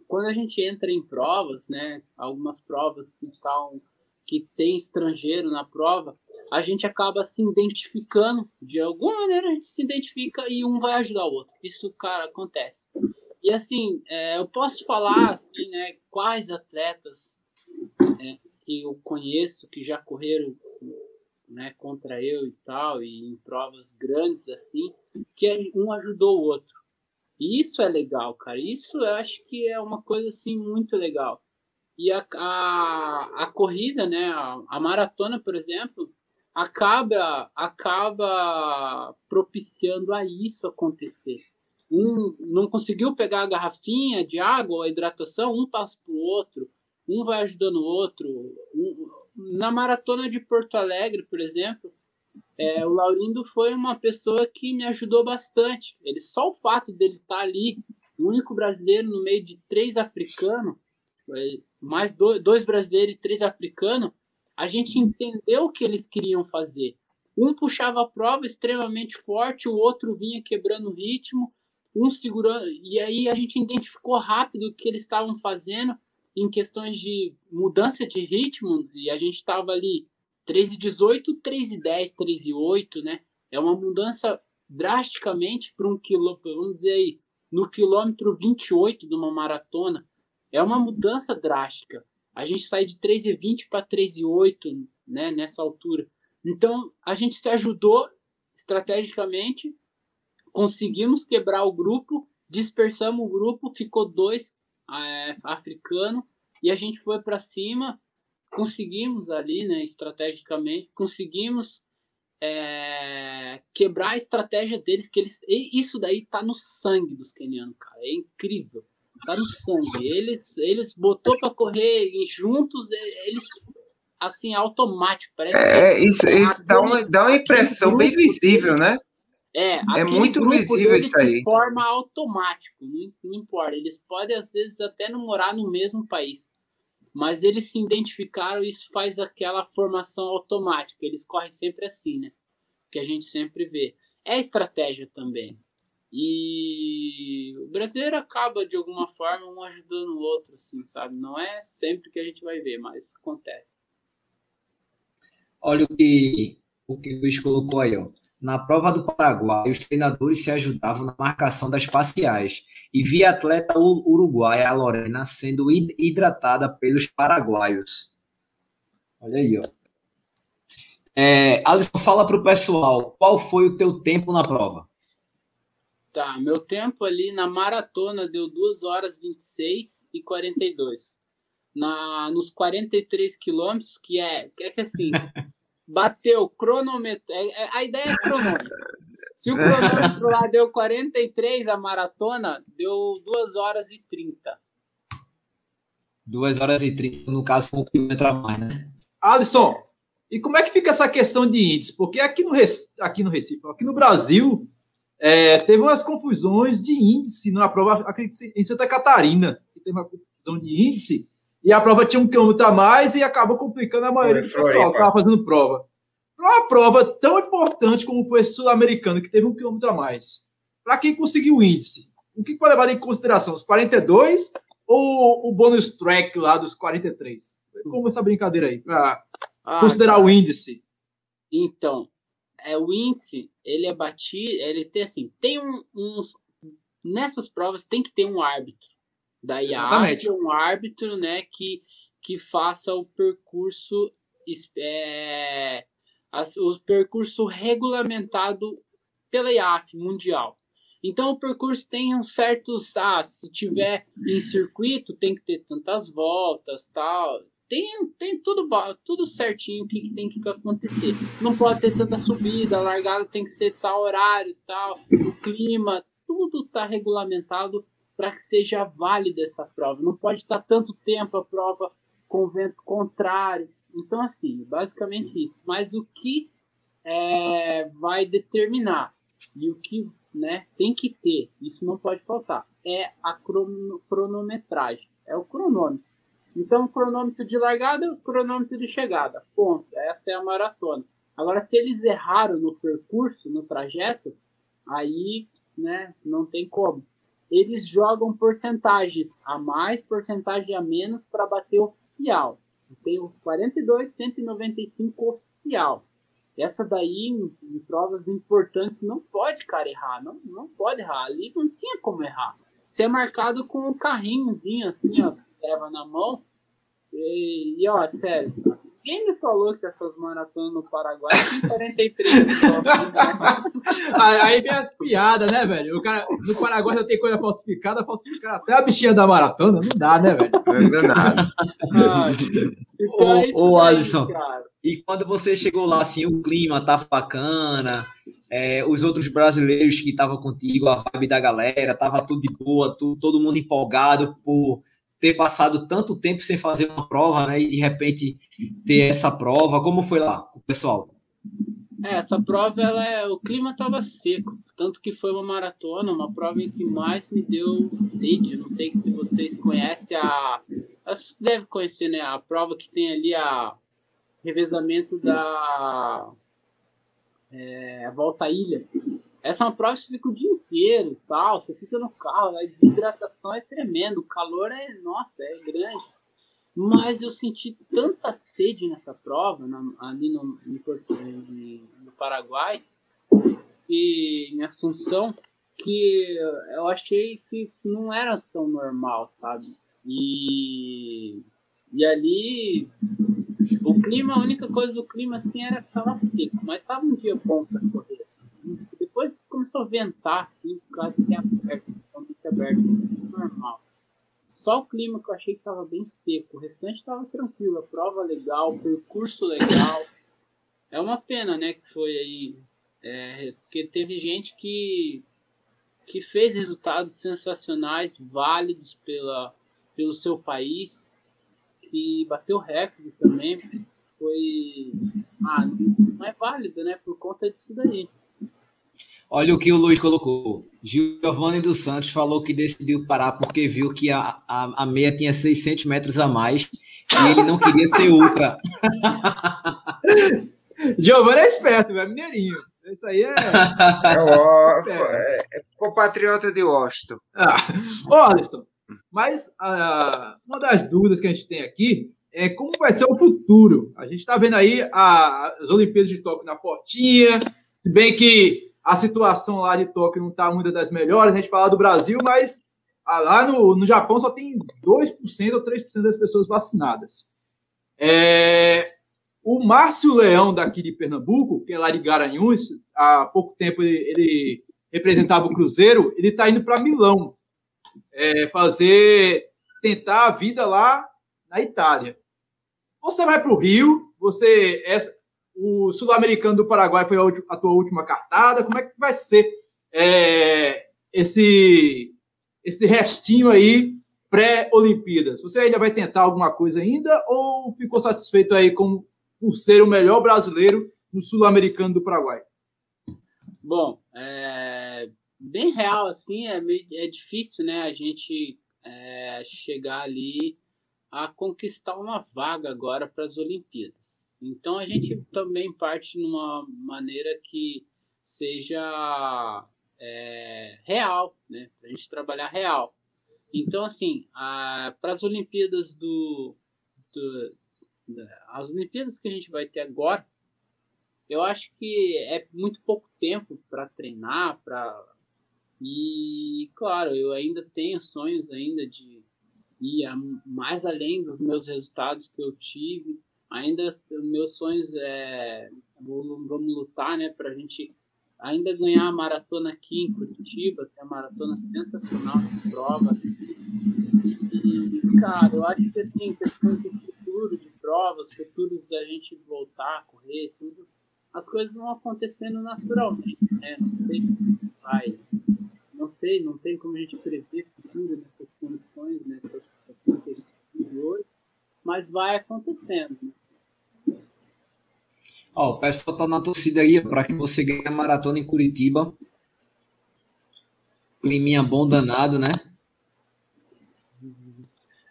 quando a gente entra em provas, né, algumas provas que, tão, que tem estrangeiro na prova, a gente acaba se identificando, de alguma maneira a gente se identifica e um vai ajudar o outro. Isso, cara, acontece. E assim, é, eu posso falar assim, né, quais atletas é, que eu conheço que já correram né, contra eu e tal, e em provas grandes assim, que um ajudou o outro. Isso é legal, cara. Isso eu acho que é uma coisa assim muito legal. E a, a, a corrida, né, a, a maratona, por exemplo, acaba acaba propiciando a isso acontecer. Um não conseguiu pegar a garrafinha de água a hidratação, um passa para o outro, um vai ajudando o outro. Um, na maratona de Porto Alegre, por exemplo, é, o Laurindo foi uma pessoa que me ajudou bastante. Ele só o fato dele estar tá ali, o único brasileiro no meio de três africanos, é, mais dois, dois brasileiros e três africanos, a gente entendeu o que eles queriam fazer. Um puxava a prova extremamente forte, o outro vinha quebrando o ritmo, um segurando. E aí a gente identificou rápido o que eles estavam fazendo em questões de mudança de ritmo, e a gente estava ali 3 e 18, 3 e 10, 3 e 8, né? É uma mudança drasticamente para um quilômetro, vamos dizer aí, no quilômetro 28 de uma maratona. É uma mudança drástica a gente sai de 3,20 para 3,8 né, nessa altura. Então, a gente se ajudou estrategicamente, conseguimos quebrar o grupo, dispersamos o grupo, ficou dois é, africano e a gente foi para cima, conseguimos ali, né, estrategicamente, conseguimos é, quebrar a estratégia deles, que eles, isso daí tá no sangue dos kenianos, cara, é incrível tá no sangue. Eles, eles botou para correr juntos, eles assim, automático. Parece é, isso, isso dá, uma, dá uma impressão bem visível, né? É, é muito visível isso aí. De forma automático, não, não importa. Eles podem, às vezes, até não morar no mesmo país. Mas eles se identificaram e isso faz aquela formação automática. Eles correm sempre assim, né? Que a gente sempre vê. É estratégia também. E o brasileiro acaba de alguma forma um ajudando o outro, assim, sabe? Não é sempre que a gente vai ver, mas acontece. Olha o que o que o Luiz colocou aí, ó. Na prova do Paraguai, os treinadores se ajudavam na marcação das faciais e via a atleta uruguaia, a Lorena, sendo hidratada pelos paraguaios. Olha aí, ó. É, Alisson, fala para o pessoal, qual foi o teu tempo na prova? Tá, meu tempo ali na maratona deu 2 horas 26 e 42. Na, nos 43 quilômetros, que é, que é que assim, bateu cronômetro. É, é, a ideia é cronômetro. Se o cronômetro lá deu 43, a maratona deu 2 horas e 30. 2 horas e 30, no caso, com um quilômetro a mais, né? Alisson, e como é que fica essa questão de índice? Porque aqui no, aqui no Recife, aqui no Brasil, é, teve umas confusões de índice na prova, acredito, em Santa Catarina, que teve uma confusão de índice, e a prova tinha um quilômetro a mais e acabou complicando a maioria do pessoal que estava fazendo prova. Uma prova tão importante como foi sul-americana, que teve um quilômetro a mais. Para quem conseguiu o índice, o que pode levar em consideração? Os 42 ou o bônus track lá dos 43? Como essa brincadeira aí, para ah, considerar o índice? Então, é, o índice, ele é batido, ele tem assim, tem um, uns. Nessas provas tem que ter um árbitro da IAF, um árbitro, né, que, que faça o percurso, é, o percurso regulamentado pela IAF mundial. Então o percurso tem uns certos, ah, se tiver em circuito tem que ter tantas voltas, tal tem, tem tudo, tudo certinho o que, que, tem que acontecer. Não pode ter tanta subida, a largada tem que ser tal horário, tal, o clima, tudo está regulamentado para que seja válida essa prova. Não pode estar tanto tempo a prova com vento contrário. Então, assim, basicamente isso. Mas o que é, vai determinar e o que né, tem que ter, isso não pode faltar, é a cronometragem, é o cronômetro. Então, cronômetro de largada, cronômetro de chegada. Ponto. Essa é a maratona. Agora, se eles erraram no percurso, no trajeto, aí né, não tem como. Eles jogam porcentagens a mais, porcentagem a menos para bater oficial. Tem os 42, 195 oficial. Essa daí, em, em, provas importantes, não pode, cara, errar. Não, não pode errar. Ali não tinha como errar. Você é marcado com um carrinhozinho assim, ó, leva na mão. E, e ó, sério, quem me falou que essas maratonas no Paraguai tem 43 Aí vem as piadas, né, velho? O cara, no Paraguai já tem coisa falsificada, falsificar até a bichinha da maratona, não dá, né, velho? Não dá nada. então é ô, ô Alisson, cara. e quando você chegou lá, assim, o clima tava bacana, é, os outros brasileiros que estavam contigo, a vibe da galera, tava tudo de boa, tudo, todo mundo empolgado por ter passado tanto tempo sem fazer uma prova, né? E de repente ter essa prova. Como foi lá, pessoal? É, essa prova, ela é, o clima estava seco, tanto que foi uma maratona, uma prova que mais me deu sede. Não sei se vocês conhecem a, deve conhecer, né? A prova que tem ali a revezamento da é, volta à ilha. Essa é uma prova que você fica o dia inteiro tal, você fica no carro, a desidratação é tremenda, o calor é, nossa, é grande. Mas eu senti tanta sede nessa prova, na, ali no, no, no Paraguai e em Assunção, que eu achei que não era tão normal, sabe? E, e ali o clima, a única coisa do clima assim era que tava seco, mas tava um dia bom para correr depois começou a ventar, assim, quase que aberto, totalmente aberto, normal. Só o clima que eu achei que estava bem seco, o restante estava tranquilo, a prova legal, percurso legal. É uma pena, né, que foi aí, é, porque teve gente que, que fez resultados sensacionais, válidos pela, pelo seu país, que bateu recorde também, foi. Ah, não é válido, né, por conta disso daí. Olha o que o Luiz colocou. Giovanni dos Santos falou que decidiu parar porque viu que a, a, a meia tinha 600 metros a mais e ele não queria ser ultra. Giovanni é esperto, é mineirinho. Isso aí é. É, o, é, é compatriota de Washington. Ah. Ô, Alisson, mas ah, uma das dúvidas que a gente tem aqui é como vai ser o futuro. A gente está vendo aí a, as Olimpíadas de Tóquio na portinha, se bem que a situação lá de Tóquio não está uma das melhores, a gente fala do Brasil, mas ah, lá no, no Japão só tem 2% ou 3% das pessoas vacinadas. É, o Márcio Leão, daqui de Pernambuco, que é lá de Garanhuns, há pouco tempo ele, ele representava o Cruzeiro, ele está indo para Milão é, fazer, tentar a vida lá na Itália. Você vai para o Rio, você o Sul-Americano do Paraguai foi a, tua última cartada. Como é que vai ser é, esse, esse restinho aí pré-Olimpíadas? Você ainda vai tentar alguma coisa ainda ou ficou satisfeito aí com, por ser o melhor brasileiro no Sul-Americano do Paraguai? Bom, é, bem real assim, é, é difícil né, a gente é, chegar ali a conquistar uma vaga agora para as Olimpíadas. Então a gente também parte numa maneira que seja é, real, né? Para a gente trabalhar real. Então, assim, para as Olimpíadas do, do da, as Olimpíadas que a gente vai ter agora, eu acho que é muito pouco tempo para treinar, para e claro, eu ainda tenho sonhos ainda de ir mais além dos meus resultados que eu tive. Ainda meus sonhos é vamos, vamos lutar, né, para a gente ainda ganhar a maratona aqui em Curitiba, que é uma maratona sensacional de prova. E, cara, eu acho que assim, questão de futuro de provas, futuros da gente voltar a correr, tudo, as coisas vão acontecendo naturalmente, né? Não sei vai. Não sei, não tem como a gente prever futuro nessas condições, nessas condições de hoje, mas vai acontecendo, né? Ó, o pessoal tá na torcida aí para que você ganhe a maratona em Curitiba. Climinha bom danado, né?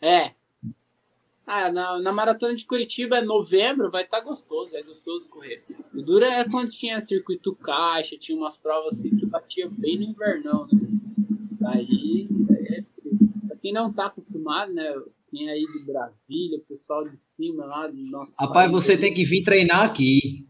É. Ah, na, na maratona de Curitiba é novembro, vai estar tá gostoso, é gostoso correr. O duro é quando tinha circuito caixa, tinha umas provas assim que batia bem no invernão, né? Daí, é frio. Pra quem não tá acostumado, né? Quem aí de Brasília, o pessoal de cima lá do nosso. Rapaz, você tem que vir treinar aqui.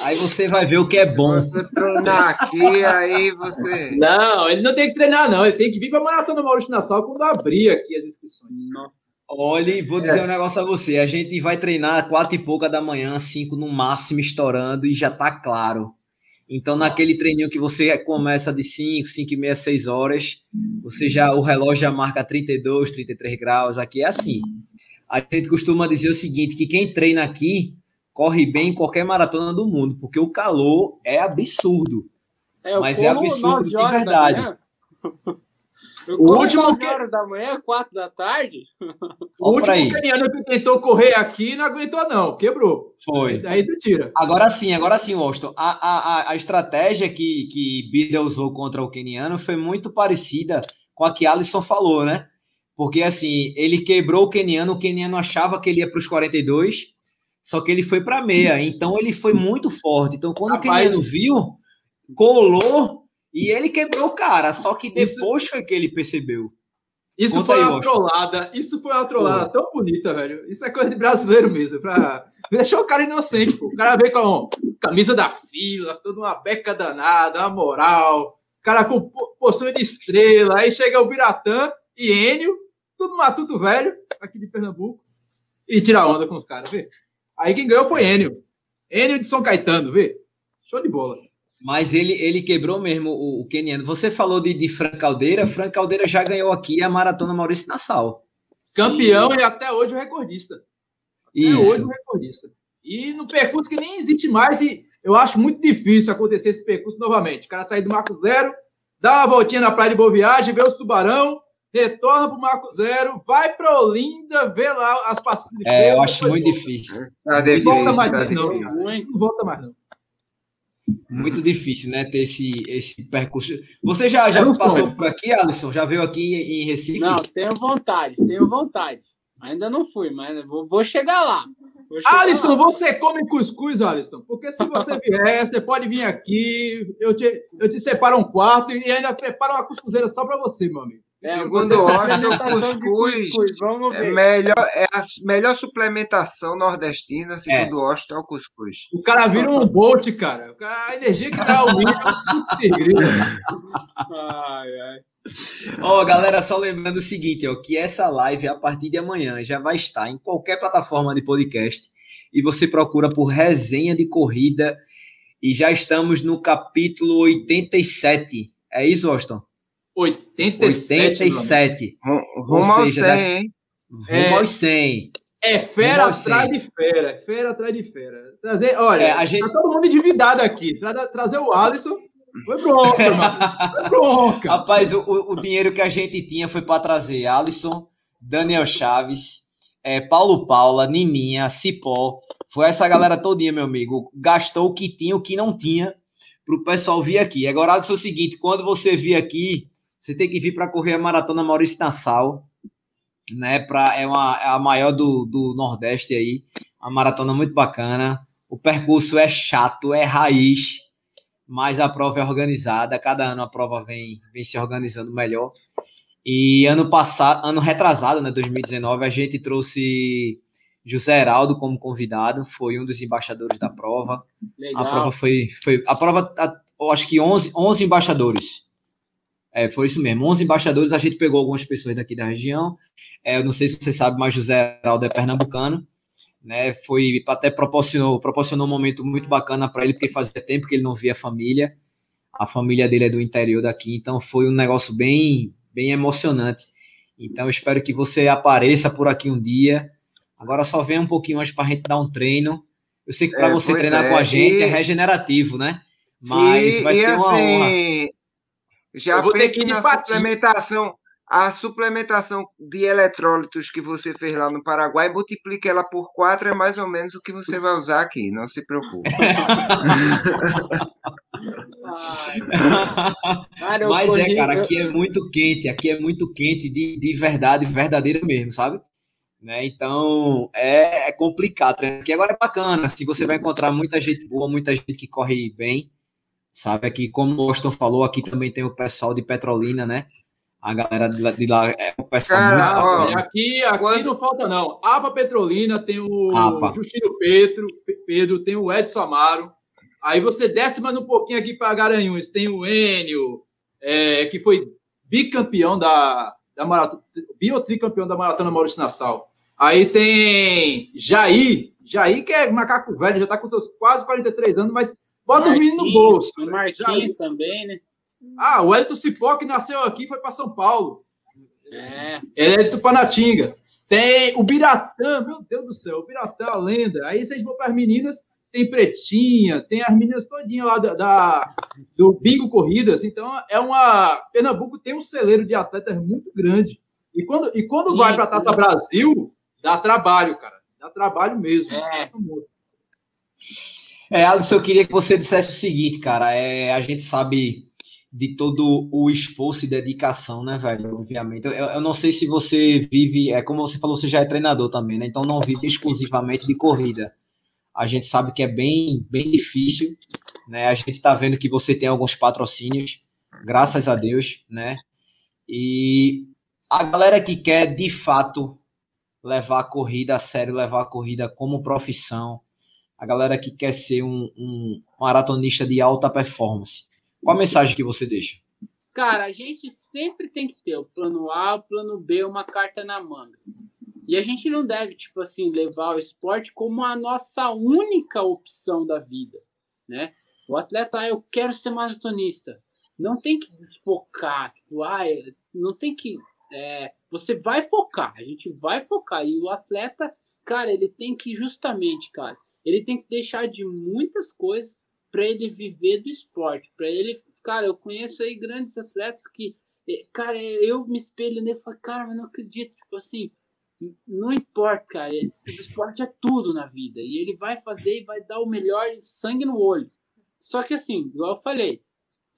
Aí você vai ver o que é bom. Se você treinar aqui, aí você. Não, ele não tem que treinar, não. Ele tem que vir para a Maratona Maurício Nassau quando abrir aqui as inscrições. Nossa. Olha, vou dizer é. um negócio a você. A gente vai treinar quatro e pouca da manhã, cinco no máximo, estourando, e já tá claro. Então, naquele treininho que você começa de 5, 5 e meia, 6 horas, você já, o relógio já marca 32, 33 graus. Aqui é assim. A gente costuma dizer o seguinte, que quem treina aqui corre bem em qualquer maratona do mundo, porque o calor é absurdo. É, mas é absurdo de verdade. O último que... horas da manhã, quatro da tarde. O último caniano que tentou correr aqui não aguentou, não. Quebrou. Foi. Aí tu tira. Agora sim, agora sim, Austin. A, a, a estratégia que, que Bira usou contra o keniano foi muito parecida com a que Alisson falou, né? Porque assim, ele quebrou o keniano, o keniano achava que ele ia para os 42, só que ele foi para meia. Então ele foi muito forte. Então quando Rapaz, o keniano viu, colou e ele quebrou o cara, só que depois isso, foi que ele percebeu. Isso Conta foi aí, uma trollada, isso foi uma trollada tão bonita, velho. Isso é coisa de brasileiro mesmo, pra deixar o cara inocente, pô. O cara veio com camisa da fila, toda uma beca danada, uma moral, cara com postura de estrela, aí chega o Biratã e Enio, tudo matuto velho, aqui de Pernambuco, e tira onda com os caras, vê? Aí quem ganhou foi Enio. Enio de São Caetano, vê? Show de bola. Mas ele, ele quebrou mesmo o, o Keniano. Você falou de, de Fran Caldeira. Fran Caldeira já ganhou aqui a Maratona Maurício Nassau. Campeão Sim. e até hoje o recordista. Até Isso. hoje o recordista. E no percurso que nem existe mais, e eu acho muito difícil acontecer esse percurso novamente. O cara sair do Marco Zero, dá uma voltinha na praia de Boa Viagem, vê os tubarão, retorna para o Marco Zero, vai para Olinda, vê lá as passagens. É, eu acho muito difícil. Tá não volta mais, tá não. Não volta mais, não. Muito difícil, né? Ter esse, esse percurso. Você já, já passou por aqui, Alisson? Já veio aqui em Recife? Não, tenho vontade, tenho vontade. Ainda não fui, mas vou, vou chegar lá. Vou chegar Alisson, lá. você come cuscuz, Alisson? Porque se você vier, você pode vir aqui, eu te, eu te separo um quarto e ainda preparo uma cuscuzeira só para você, meu amigo. É, Segundo o Austin, o cuscuz, cuscuz é, melhor, é a melhor suplementação nordestina, segundo o é. Austin, é o cuscuz. O cara vira um bolt, cara. A energia que dá o milho Ai, ai. Ó, oh, galera, só lembrando o seguinte, ó, que essa live a partir de amanhã já vai estar em qualquer plataforma de podcast e você procura por resenha de corrida e já estamos no capítulo 87. É isso, Austin? 87. 87. Rumo ao 100, hein? Rumo é, aos 100. É fera atrás de fera. Fera atrás de fera. Trazer, olha, é, a gente... tá todo mundo endividado aqui. Tra trazer o Alisson. Foi bronca, mano. Foi bronca. Rapaz, o, o dinheiro que a gente tinha foi para trazer Alisson, Daniel Chaves, é, Paulo Paula, Nininha, Cipó. Foi essa galera todinha, meu amigo. Gastou o que tinha, o que não tinha, para o pessoal vir aqui. Agora, Alisson, é o seguinte: quando você vir aqui, você tem que vir para correr a maratona Maurício Nassau, né? Pra, é, uma, é a maior do, do Nordeste aí. Uma maratona muito bacana. O percurso é chato, é raiz, mas a prova é organizada. Cada ano a prova vem, vem se organizando melhor. E ano passado, ano retrasado, né, 2019, a gente trouxe José Heraldo como convidado, foi um dos embaixadores da prova. Legal. A prova foi, foi a prova, eu acho que 11, 11 embaixadores. É, foi isso mesmo, 11 embaixadores, a gente pegou algumas pessoas daqui da região. É, eu não sei se você sabe, mas José Heraldo é pernambucano. Né, foi até proporcionou, proporcionou um momento muito bacana para ele, porque fazia tempo que ele não via a família. A família dele é do interior daqui, então foi um negócio bem, bem emocionante. Então, eu espero que você apareça por aqui um dia. Agora só vem um pouquinho antes para a gente dar um treino. Eu sei que para é, você treinar é. com a gente e... é regenerativo, né? Mas e, vai ser assim, uma honra. Já pense na suplementação a suplementação de eletrólitos que você fez lá no Paraguai, multiplique ela por quatro, é mais ou menos o que você vai usar aqui, não se preocupe. Mas é, cara, aqui é muito quente, aqui é muito quente de, de verdade, verdadeira mesmo, sabe? Né? Então é, é complicado. Aqui agora é bacana, se você vai encontrar muita gente boa, muita gente que corre bem, sabe? Aqui, como o Austin falou, aqui também tem o pessoal de Petrolina, né? A galera de lá, de lá é o pessoal Cara, ó, aqui, aqui quando... não falta, não. APA Petrolina, tem o Apa. Justino Pedro, Pedro, tem o Edson Amaro. Aí você desce mais um pouquinho aqui para Garanhuns. Tem o Enio, é, que foi bicampeão da, da maratona, biotricampeão da maratona Maurício Nassau. Aí tem Jair, Jair que é macaco velho, já está com seus quase 43 anos, mas bota o menino no bolso. O Marquinhos também, né? Ah, o Elton Cipó, que nasceu aqui, foi para São Paulo. É. Ele é de Tupanatinga. Tem o Biratã, meu Deus do céu, o Biratã, a lenda. Aí, gente for para as meninas, tem Pretinha, tem as meninas todinhas lá da, da, do Bingo Corridas. Então, é uma. Pernambuco tem um celeiro de atletas muito grande. E quando, e quando Isso, vai para a Taça né? Brasil, dá trabalho, cara. Dá trabalho mesmo. É. É, Alisson, eu queria que você dissesse o seguinte, cara. É, a gente sabe de todo o esforço e dedicação, né, velho? Obviamente. Eu, eu, não sei se você vive, é como você falou, você já é treinador também, né? Então não vive exclusivamente de corrida. A gente sabe que é bem, bem difícil, né? A gente está vendo que você tem alguns patrocínios, graças a Deus, né? E a galera que quer de fato levar a corrida a sério, levar a corrida como profissão, a galera que quer ser um, um maratonista de alta performance qual a mensagem que você deixa? Cara, a gente sempre tem que ter o plano A, o plano B, uma carta na manga. E a gente não deve, tipo assim, levar o esporte como a nossa única opção da vida, né? O atleta, ah, eu quero ser maratonista. Não tem que desfocar, tipo, ah, não tem que... É, você vai focar, a gente vai focar. E o atleta, cara, ele tem que justamente, cara, ele tem que deixar de muitas coisas para ele viver do esporte, para ele, cara, eu conheço aí grandes atletas que, eh, cara, eu me espelho nele falo, cara, mas não acredito, tipo assim, não importa, cara, o esporte é tudo na vida e ele vai fazer e vai dar o melhor sangue no olho. Só que assim, igual eu falei,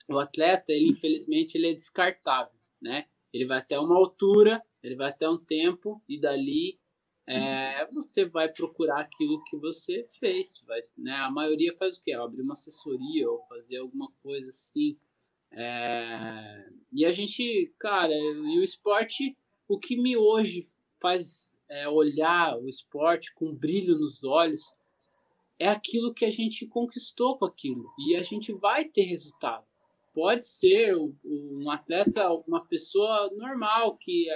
o atleta, ele infelizmente ele é descartável, né? Ele vai até uma altura, ele vai até um tempo e dali é, você vai procurar aquilo que você fez. Vai, né? A maioria faz o quê? Abrir uma assessoria ou fazer alguma coisa assim. É, e a gente, cara, e o esporte, o que me hoje faz é, olhar o esporte com brilho nos olhos é aquilo que a gente conquistou com aquilo. E a gente vai ter resultado. Pode ser um atleta, uma pessoa normal que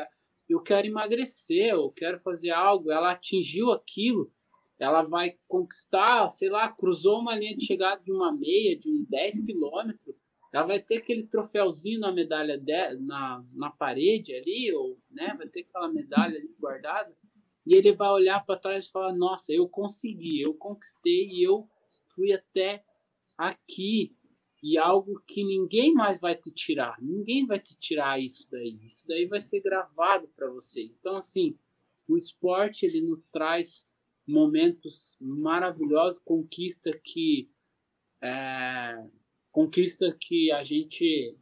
eu quero emagrecer, eu quero fazer algo, ela atingiu aquilo, ela vai conquistar, sei lá, cruzou uma linha de chegada de uma meia, de um 10 quilômetros, ela vai ter aquele troféuzinho na medalha de, na, na parede ali, ou né, vai ter aquela medalha ali guardada, e ele vai olhar para trás e falar: Nossa, eu consegui, eu conquistei e eu fui até aqui e algo que ninguém mais vai te tirar. Ninguém vai te tirar isso daí. Isso daí vai ser gravado para você. Então, assim, o esporte ele nos traz momentos maravilhosos, conquista que é, conquista que a gente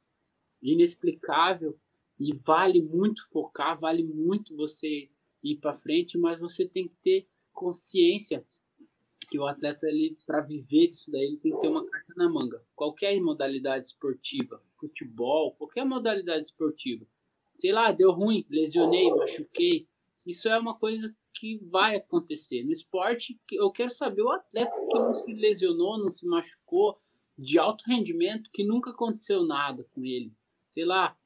inexplicável e vale muito focar, vale muito você ir para frente, mas você tem que ter consciência que o atleta ele para viver disso daí ele tem que ter uma carta na manga. Qualquer modalidade esportiva, futebol, qualquer modalidade esportiva. Sei lá, deu ruim, lesionei, machuquei. Isso é uma coisa que vai acontecer. No esporte, eu quero saber o atleta que não se lesionou, não se machucou, de alto rendimento, que nunca aconteceu nada com ele. Sei lá,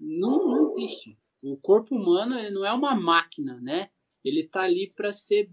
não, não existe. O corpo humano ele não é uma máquina, né? Ele está ali para ser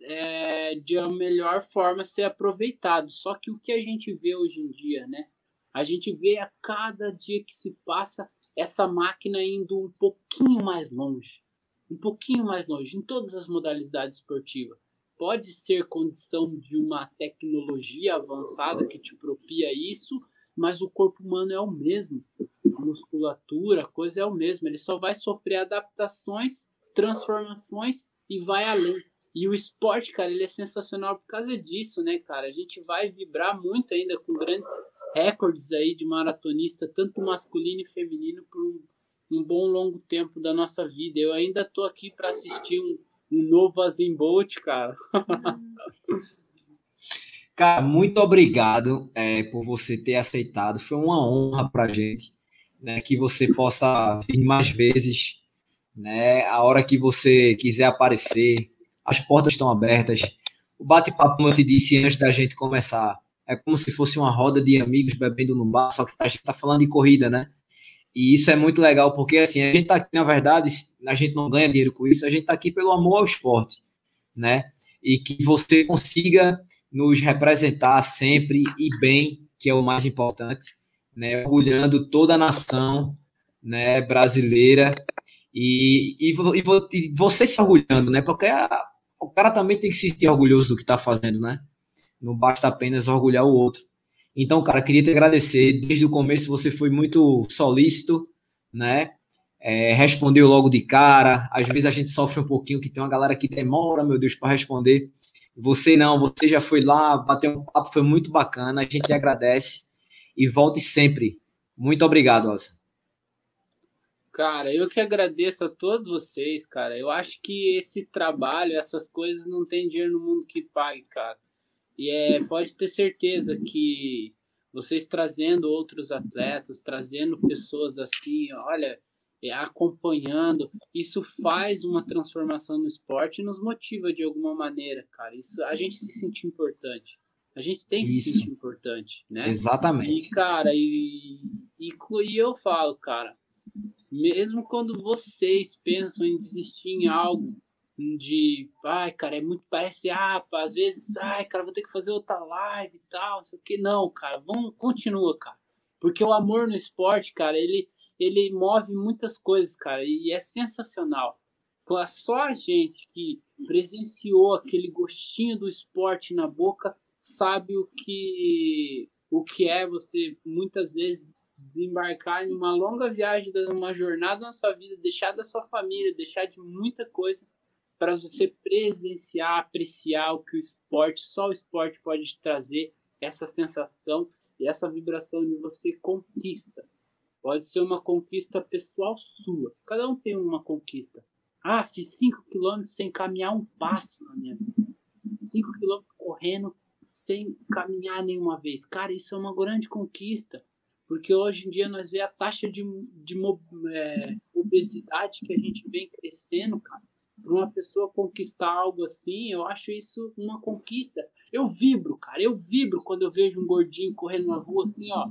é, de a melhor forma ser aproveitado. Só que o que a gente vê hoje em dia, né? A gente vê a cada dia que se passa essa máquina indo um pouquinho mais longe um pouquinho mais longe em todas as modalidades esportivas. Pode ser condição de uma tecnologia avançada que te propia isso, mas o corpo humano é o mesmo. A musculatura, a coisa é o mesmo. Ele só vai sofrer adaptações, transformações e vai além. E o esporte, cara, ele é sensacional por causa disso, né, cara? A gente vai vibrar muito ainda com grandes recordes aí de maratonista, tanto masculino e feminino, por um um bom longo tempo da nossa vida. Eu ainda tô aqui para assistir um, um novo Azim Bolt, cara. cara, muito obrigado é, por você ter aceitado. Foi uma honra para gente, né, que você possa vir mais vezes, né, a hora que você quiser aparecer. As portas estão abertas. O bate-papo, como eu te disse antes da gente começar, é como se fosse uma roda de amigos bebendo no bar, só que a gente tá falando de corrida, né? E isso é muito legal, porque assim, a gente tá aqui, na verdade, a gente não ganha dinheiro com isso, a gente tá aqui pelo amor ao esporte, né? E que você consiga nos representar sempre e bem, que é o mais importante, né? Orgulhando toda a nação, né, brasileira e, e, e, e você se orgulhando, né? Porque a, o cara também tem que se sentir orgulhoso do que tá fazendo, né? Não basta apenas orgulhar o outro. Então, cara, queria te agradecer. Desde o começo você foi muito solícito, né? É, respondeu logo de cara. Às vezes a gente sofre um pouquinho que tem uma galera que demora, meu Deus, para responder. Você não, você já foi lá, bateu um papo, foi muito bacana. A gente agradece e volte sempre. Muito obrigado, Elsa. Cara, eu que agradeço a todos vocês, cara. Eu acho que esse trabalho, essas coisas, não tem dinheiro no mundo que pague, cara. E é, pode ter certeza que vocês trazendo outros atletas, trazendo pessoas assim, olha, é, acompanhando, isso faz uma transformação no esporte e nos motiva de alguma maneira, cara. Isso a gente se sente importante. A gente tem que se sentir importante, né? Exatamente. E, cara, e, e, e eu falo, cara, mesmo quando vocês pensam em desistir em algo, de, ai, cara, é muito, parece, ah, às vezes, ai, cara, vou ter que fazer outra live e tal, sei o que. Não, cara, vamos, continua, cara. Porque o amor no esporte, cara, ele, ele move muitas coisas, cara, e é sensacional. Só a gente que presenciou aquele gostinho do esporte na boca sabe o que, o que é você, muitas vezes, desembarcar em uma longa viagem, uma jornada na sua vida, deixar da sua família, deixar de muita coisa para você presenciar, apreciar o que o esporte, só o esporte pode te trazer, essa sensação e essa vibração de você conquista. Pode ser uma conquista pessoal sua. Cada um tem uma conquista. Ah, fiz 5 quilômetros sem caminhar um passo na minha vida. 5 quilômetros correndo sem caminhar nenhuma vez. Cara, isso é uma grande conquista. Porque hoje em dia nós vemos a taxa de, de é, obesidade que a gente vem crescendo, cara para uma pessoa conquistar algo assim, eu acho isso uma conquista. Eu vibro, cara, eu vibro quando eu vejo um gordinho correndo na rua assim, ó.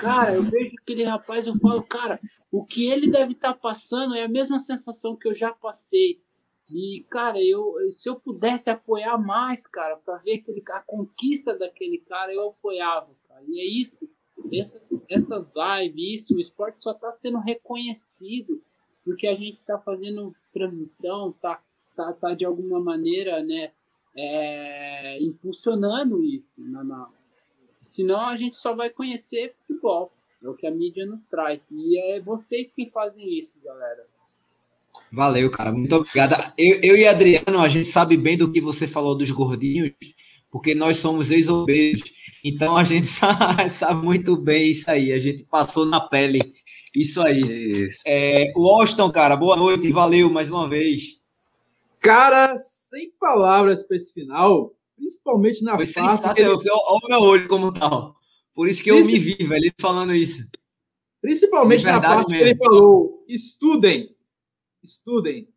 Cara, eu vejo aquele rapaz, eu falo, cara, o que ele deve estar tá passando é a mesma sensação que eu já passei. E, cara, eu, se eu pudesse apoiar mais, cara, para ver aquele, a conquista daquele cara, eu apoiava, cara. E é isso. Essas, essas lives, isso, o esporte só está sendo reconhecido porque a gente está fazendo transmissão, tá, tá, tá de alguma maneira, né, é, impulsionando isso. Não, não. Senão a gente só vai conhecer futebol, é o que a mídia nos traz. E é vocês quem fazem isso, galera. Valeu, cara. Muito obrigado. Eu, eu e Adriano, a gente sabe bem do que você falou dos gordinhos, porque nós somos ex-obesos. Então a gente sabe, sabe, muito bem isso aí. A gente passou na pele isso aí. Isso. É, Washington, cara, boa noite, valeu mais uma vez. Cara, sem palavras para esse final, principalmente na Foi fase. Ele... Olha o meu olho como tal. Por isso que eu me vi, velho, ele falando isso. Principalmente na parte mesmo. que ele falou: estudem, estudem.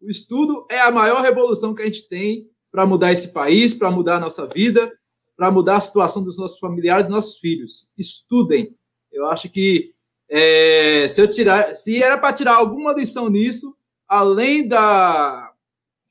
O estudo é a maior revolução que a gente tem para mudar esse país, para mudar a nossa vida, para mudar a situação dos nossos familiares, dos nossos filhos. Estudem. Eu acho que é, se eu tirar, se era para tirar alguma lição nisso, além da,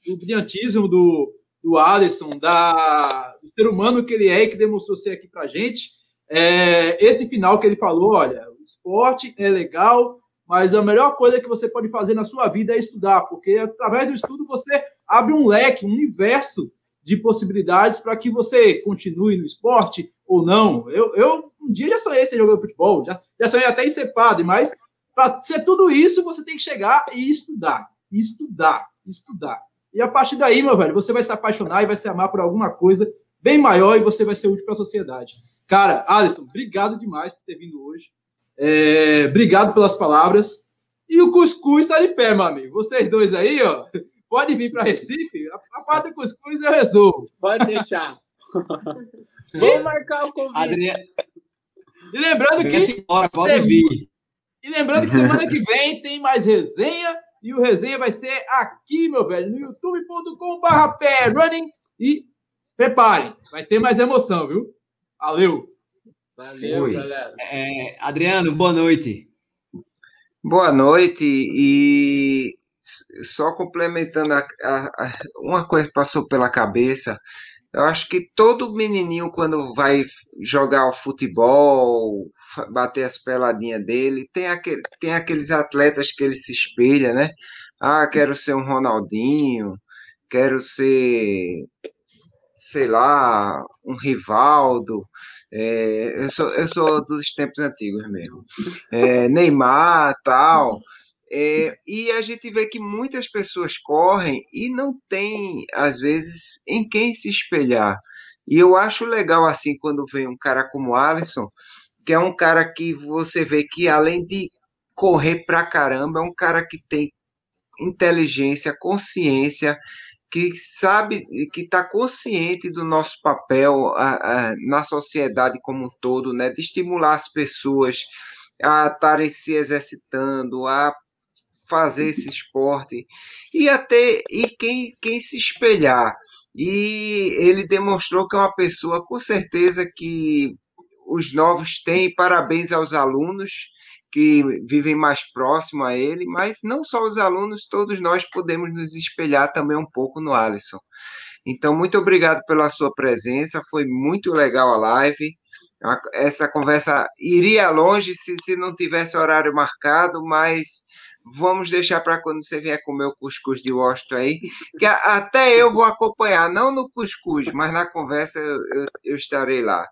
do brilhantismo do, do Alisson, da, do ser humano que ele é e que demonstrou ser aqui para gente, é, esse final que ele falou, olha, o esporte é legal, mas a melhor coisa que você pode fazer na sua vida é estudar, porque através do estudo você abre um leque, um universo de possibilidades para que você continue no esporte ou não. Eu, eu um dia já sonhei ser jogador de futebol, já, já sonhei até em ser padre, mas para ser tudo isso, você tem que chegar e estudar, estudar, estudar. E a partir daí, meu velho, você vai se apaixonar e vai se amar por alguma coisa bem maior e você vai ser útil para a sociedade. Cara, Alisson, obrigado demais por ter vindo hoje. É, obrigado pelas palavras. E o cuscuz está de pé, meu amigo. Vocês dois aí, ó, pode vir para Recife. A, a parte do cuscuz eu resolvo. Pode deixar. Vou marcar o convite. Adriano, E lembrando que. embora, pode vir. E lembrando que semana que vem tem mais resenha. E o resenha vai ser aqui, meu velho, no youtube.com.br running. E preparem, vai ter mais emoção, viu? Valeu! Valeu, Oi. galera. É, Adriano, boa noite. Boa noite e só complementando a- a- a- uma coisa que passou pela cabeça. Eu acho que todo menininho quando vai jogar o futebol, bater as peladinhas dele, tem aquele, tem aqueles atletas que ele se espelha, né? Ah, quero ser um Ronaldinho, quero ser, sei lá, um Rivaldo. É, eu sou, eu sou dos tempos antigos mesmo é, Neymar, tal. É, e a gente vê que muitas pessoas correm e não tem, às vezes, em quem se espelhar. E eu acho legal, assim, quando vem um cara como Alisson, que é um cara que você vê que, além de correr pra caramba, é um cara que tem inteligência, consciência, que sabe, que está consciente do nosso papel a- a- na sociedade como um todo, né? De estimular as pessoas a estarem se exercitando, a fazer esse esporte e até e quem, quem se espelhar. E ele demonstrou que é uma pessoa com certeza que os novos têm parabéns aos alunos que vivem mais próximo a ele, mas não só os alunos, todos nós podemos nos espelhar também um pouco no Alisson. Então, muito obrigado pela sua presença, foi muito legal a live. Essa conversa iria longe se, se não tivesse horário marcado, mas vamos deixar para quando você vier comer o cuscuz de Washington aí, que até eu vou acompanhar, não no cuscuz, mas na conversa eu, eu- eu estarei lá.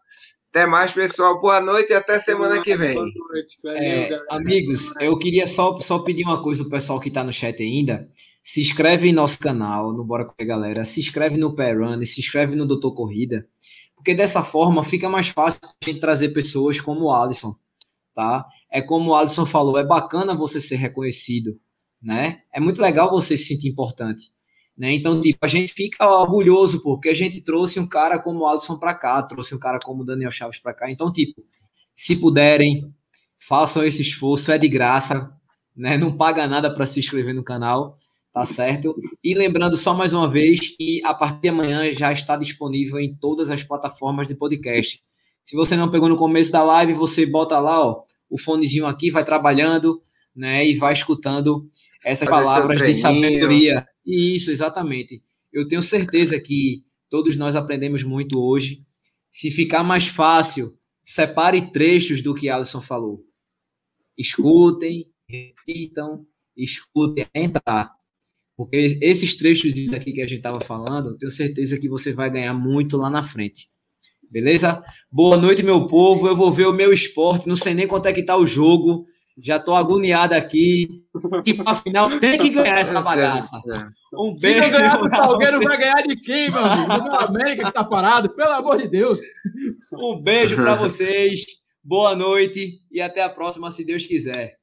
Até mais, pessoal. Boa noite e até semana que vem. Boa noite, valeu, É, amigos, eu queria só, só pedir uma coisa pro pessoal que tá no chat ainda. Se inscreve em nosso canal, no Bora Correr Galera. Se inscreve no Pé Run, se inscreve no Doutor Corrida. Porque dessa forma fica mais fácil a gente trazer pessoas como o Alisson, tá? É como o Alisson falou, é bacana você ser reconhecido, né? É muito legal você se sentir importante. Né? Então, tipo, a gente fica orgulhoso porque a gente trouxe um cara como o Alisson para cá, trouxe um cara como o Daniel Chaves para cá. Então, tipo, se puderem, façam esse esforço, é de graça, né? Não paga nada para se inscrever no canal, tá certo? E lembrando só mais uma vez que a partir de amanhã já está disponível em todas as plataformas de podcast. Se você não pegou no começo da live, você bota lá, ó, o fonezinho aqui, vai trabalhando, né? E vai escutando essas Fazer palavras de sabedoria. Isso, exatamente. Eu tenho certeza que todos nós aprendemos muito hoje. Se ficar mais fácil, separe trechos do que Alisson falou. Escutem, repitam, escutem, entrar. Porque esses trechos aqui que a gente estava falando, eu tenho certeza que você vai ganhar muito lá na frente. Beleza? Boa noite, meu povo. Eu vou ver o meu esporte. Não sei nem quanto é que tá o jogo. Já tô agoniado aqui. E para final tem que ganhar essa bagaça. Um Se beijo. não ganhar do pra Salgueiro, você. vai ganhar de quem, meu amigo? Do América que tá parado, pelo amor de Deus. Um beijo para vocês. Boa noite e até a próxima, se Deus quiser.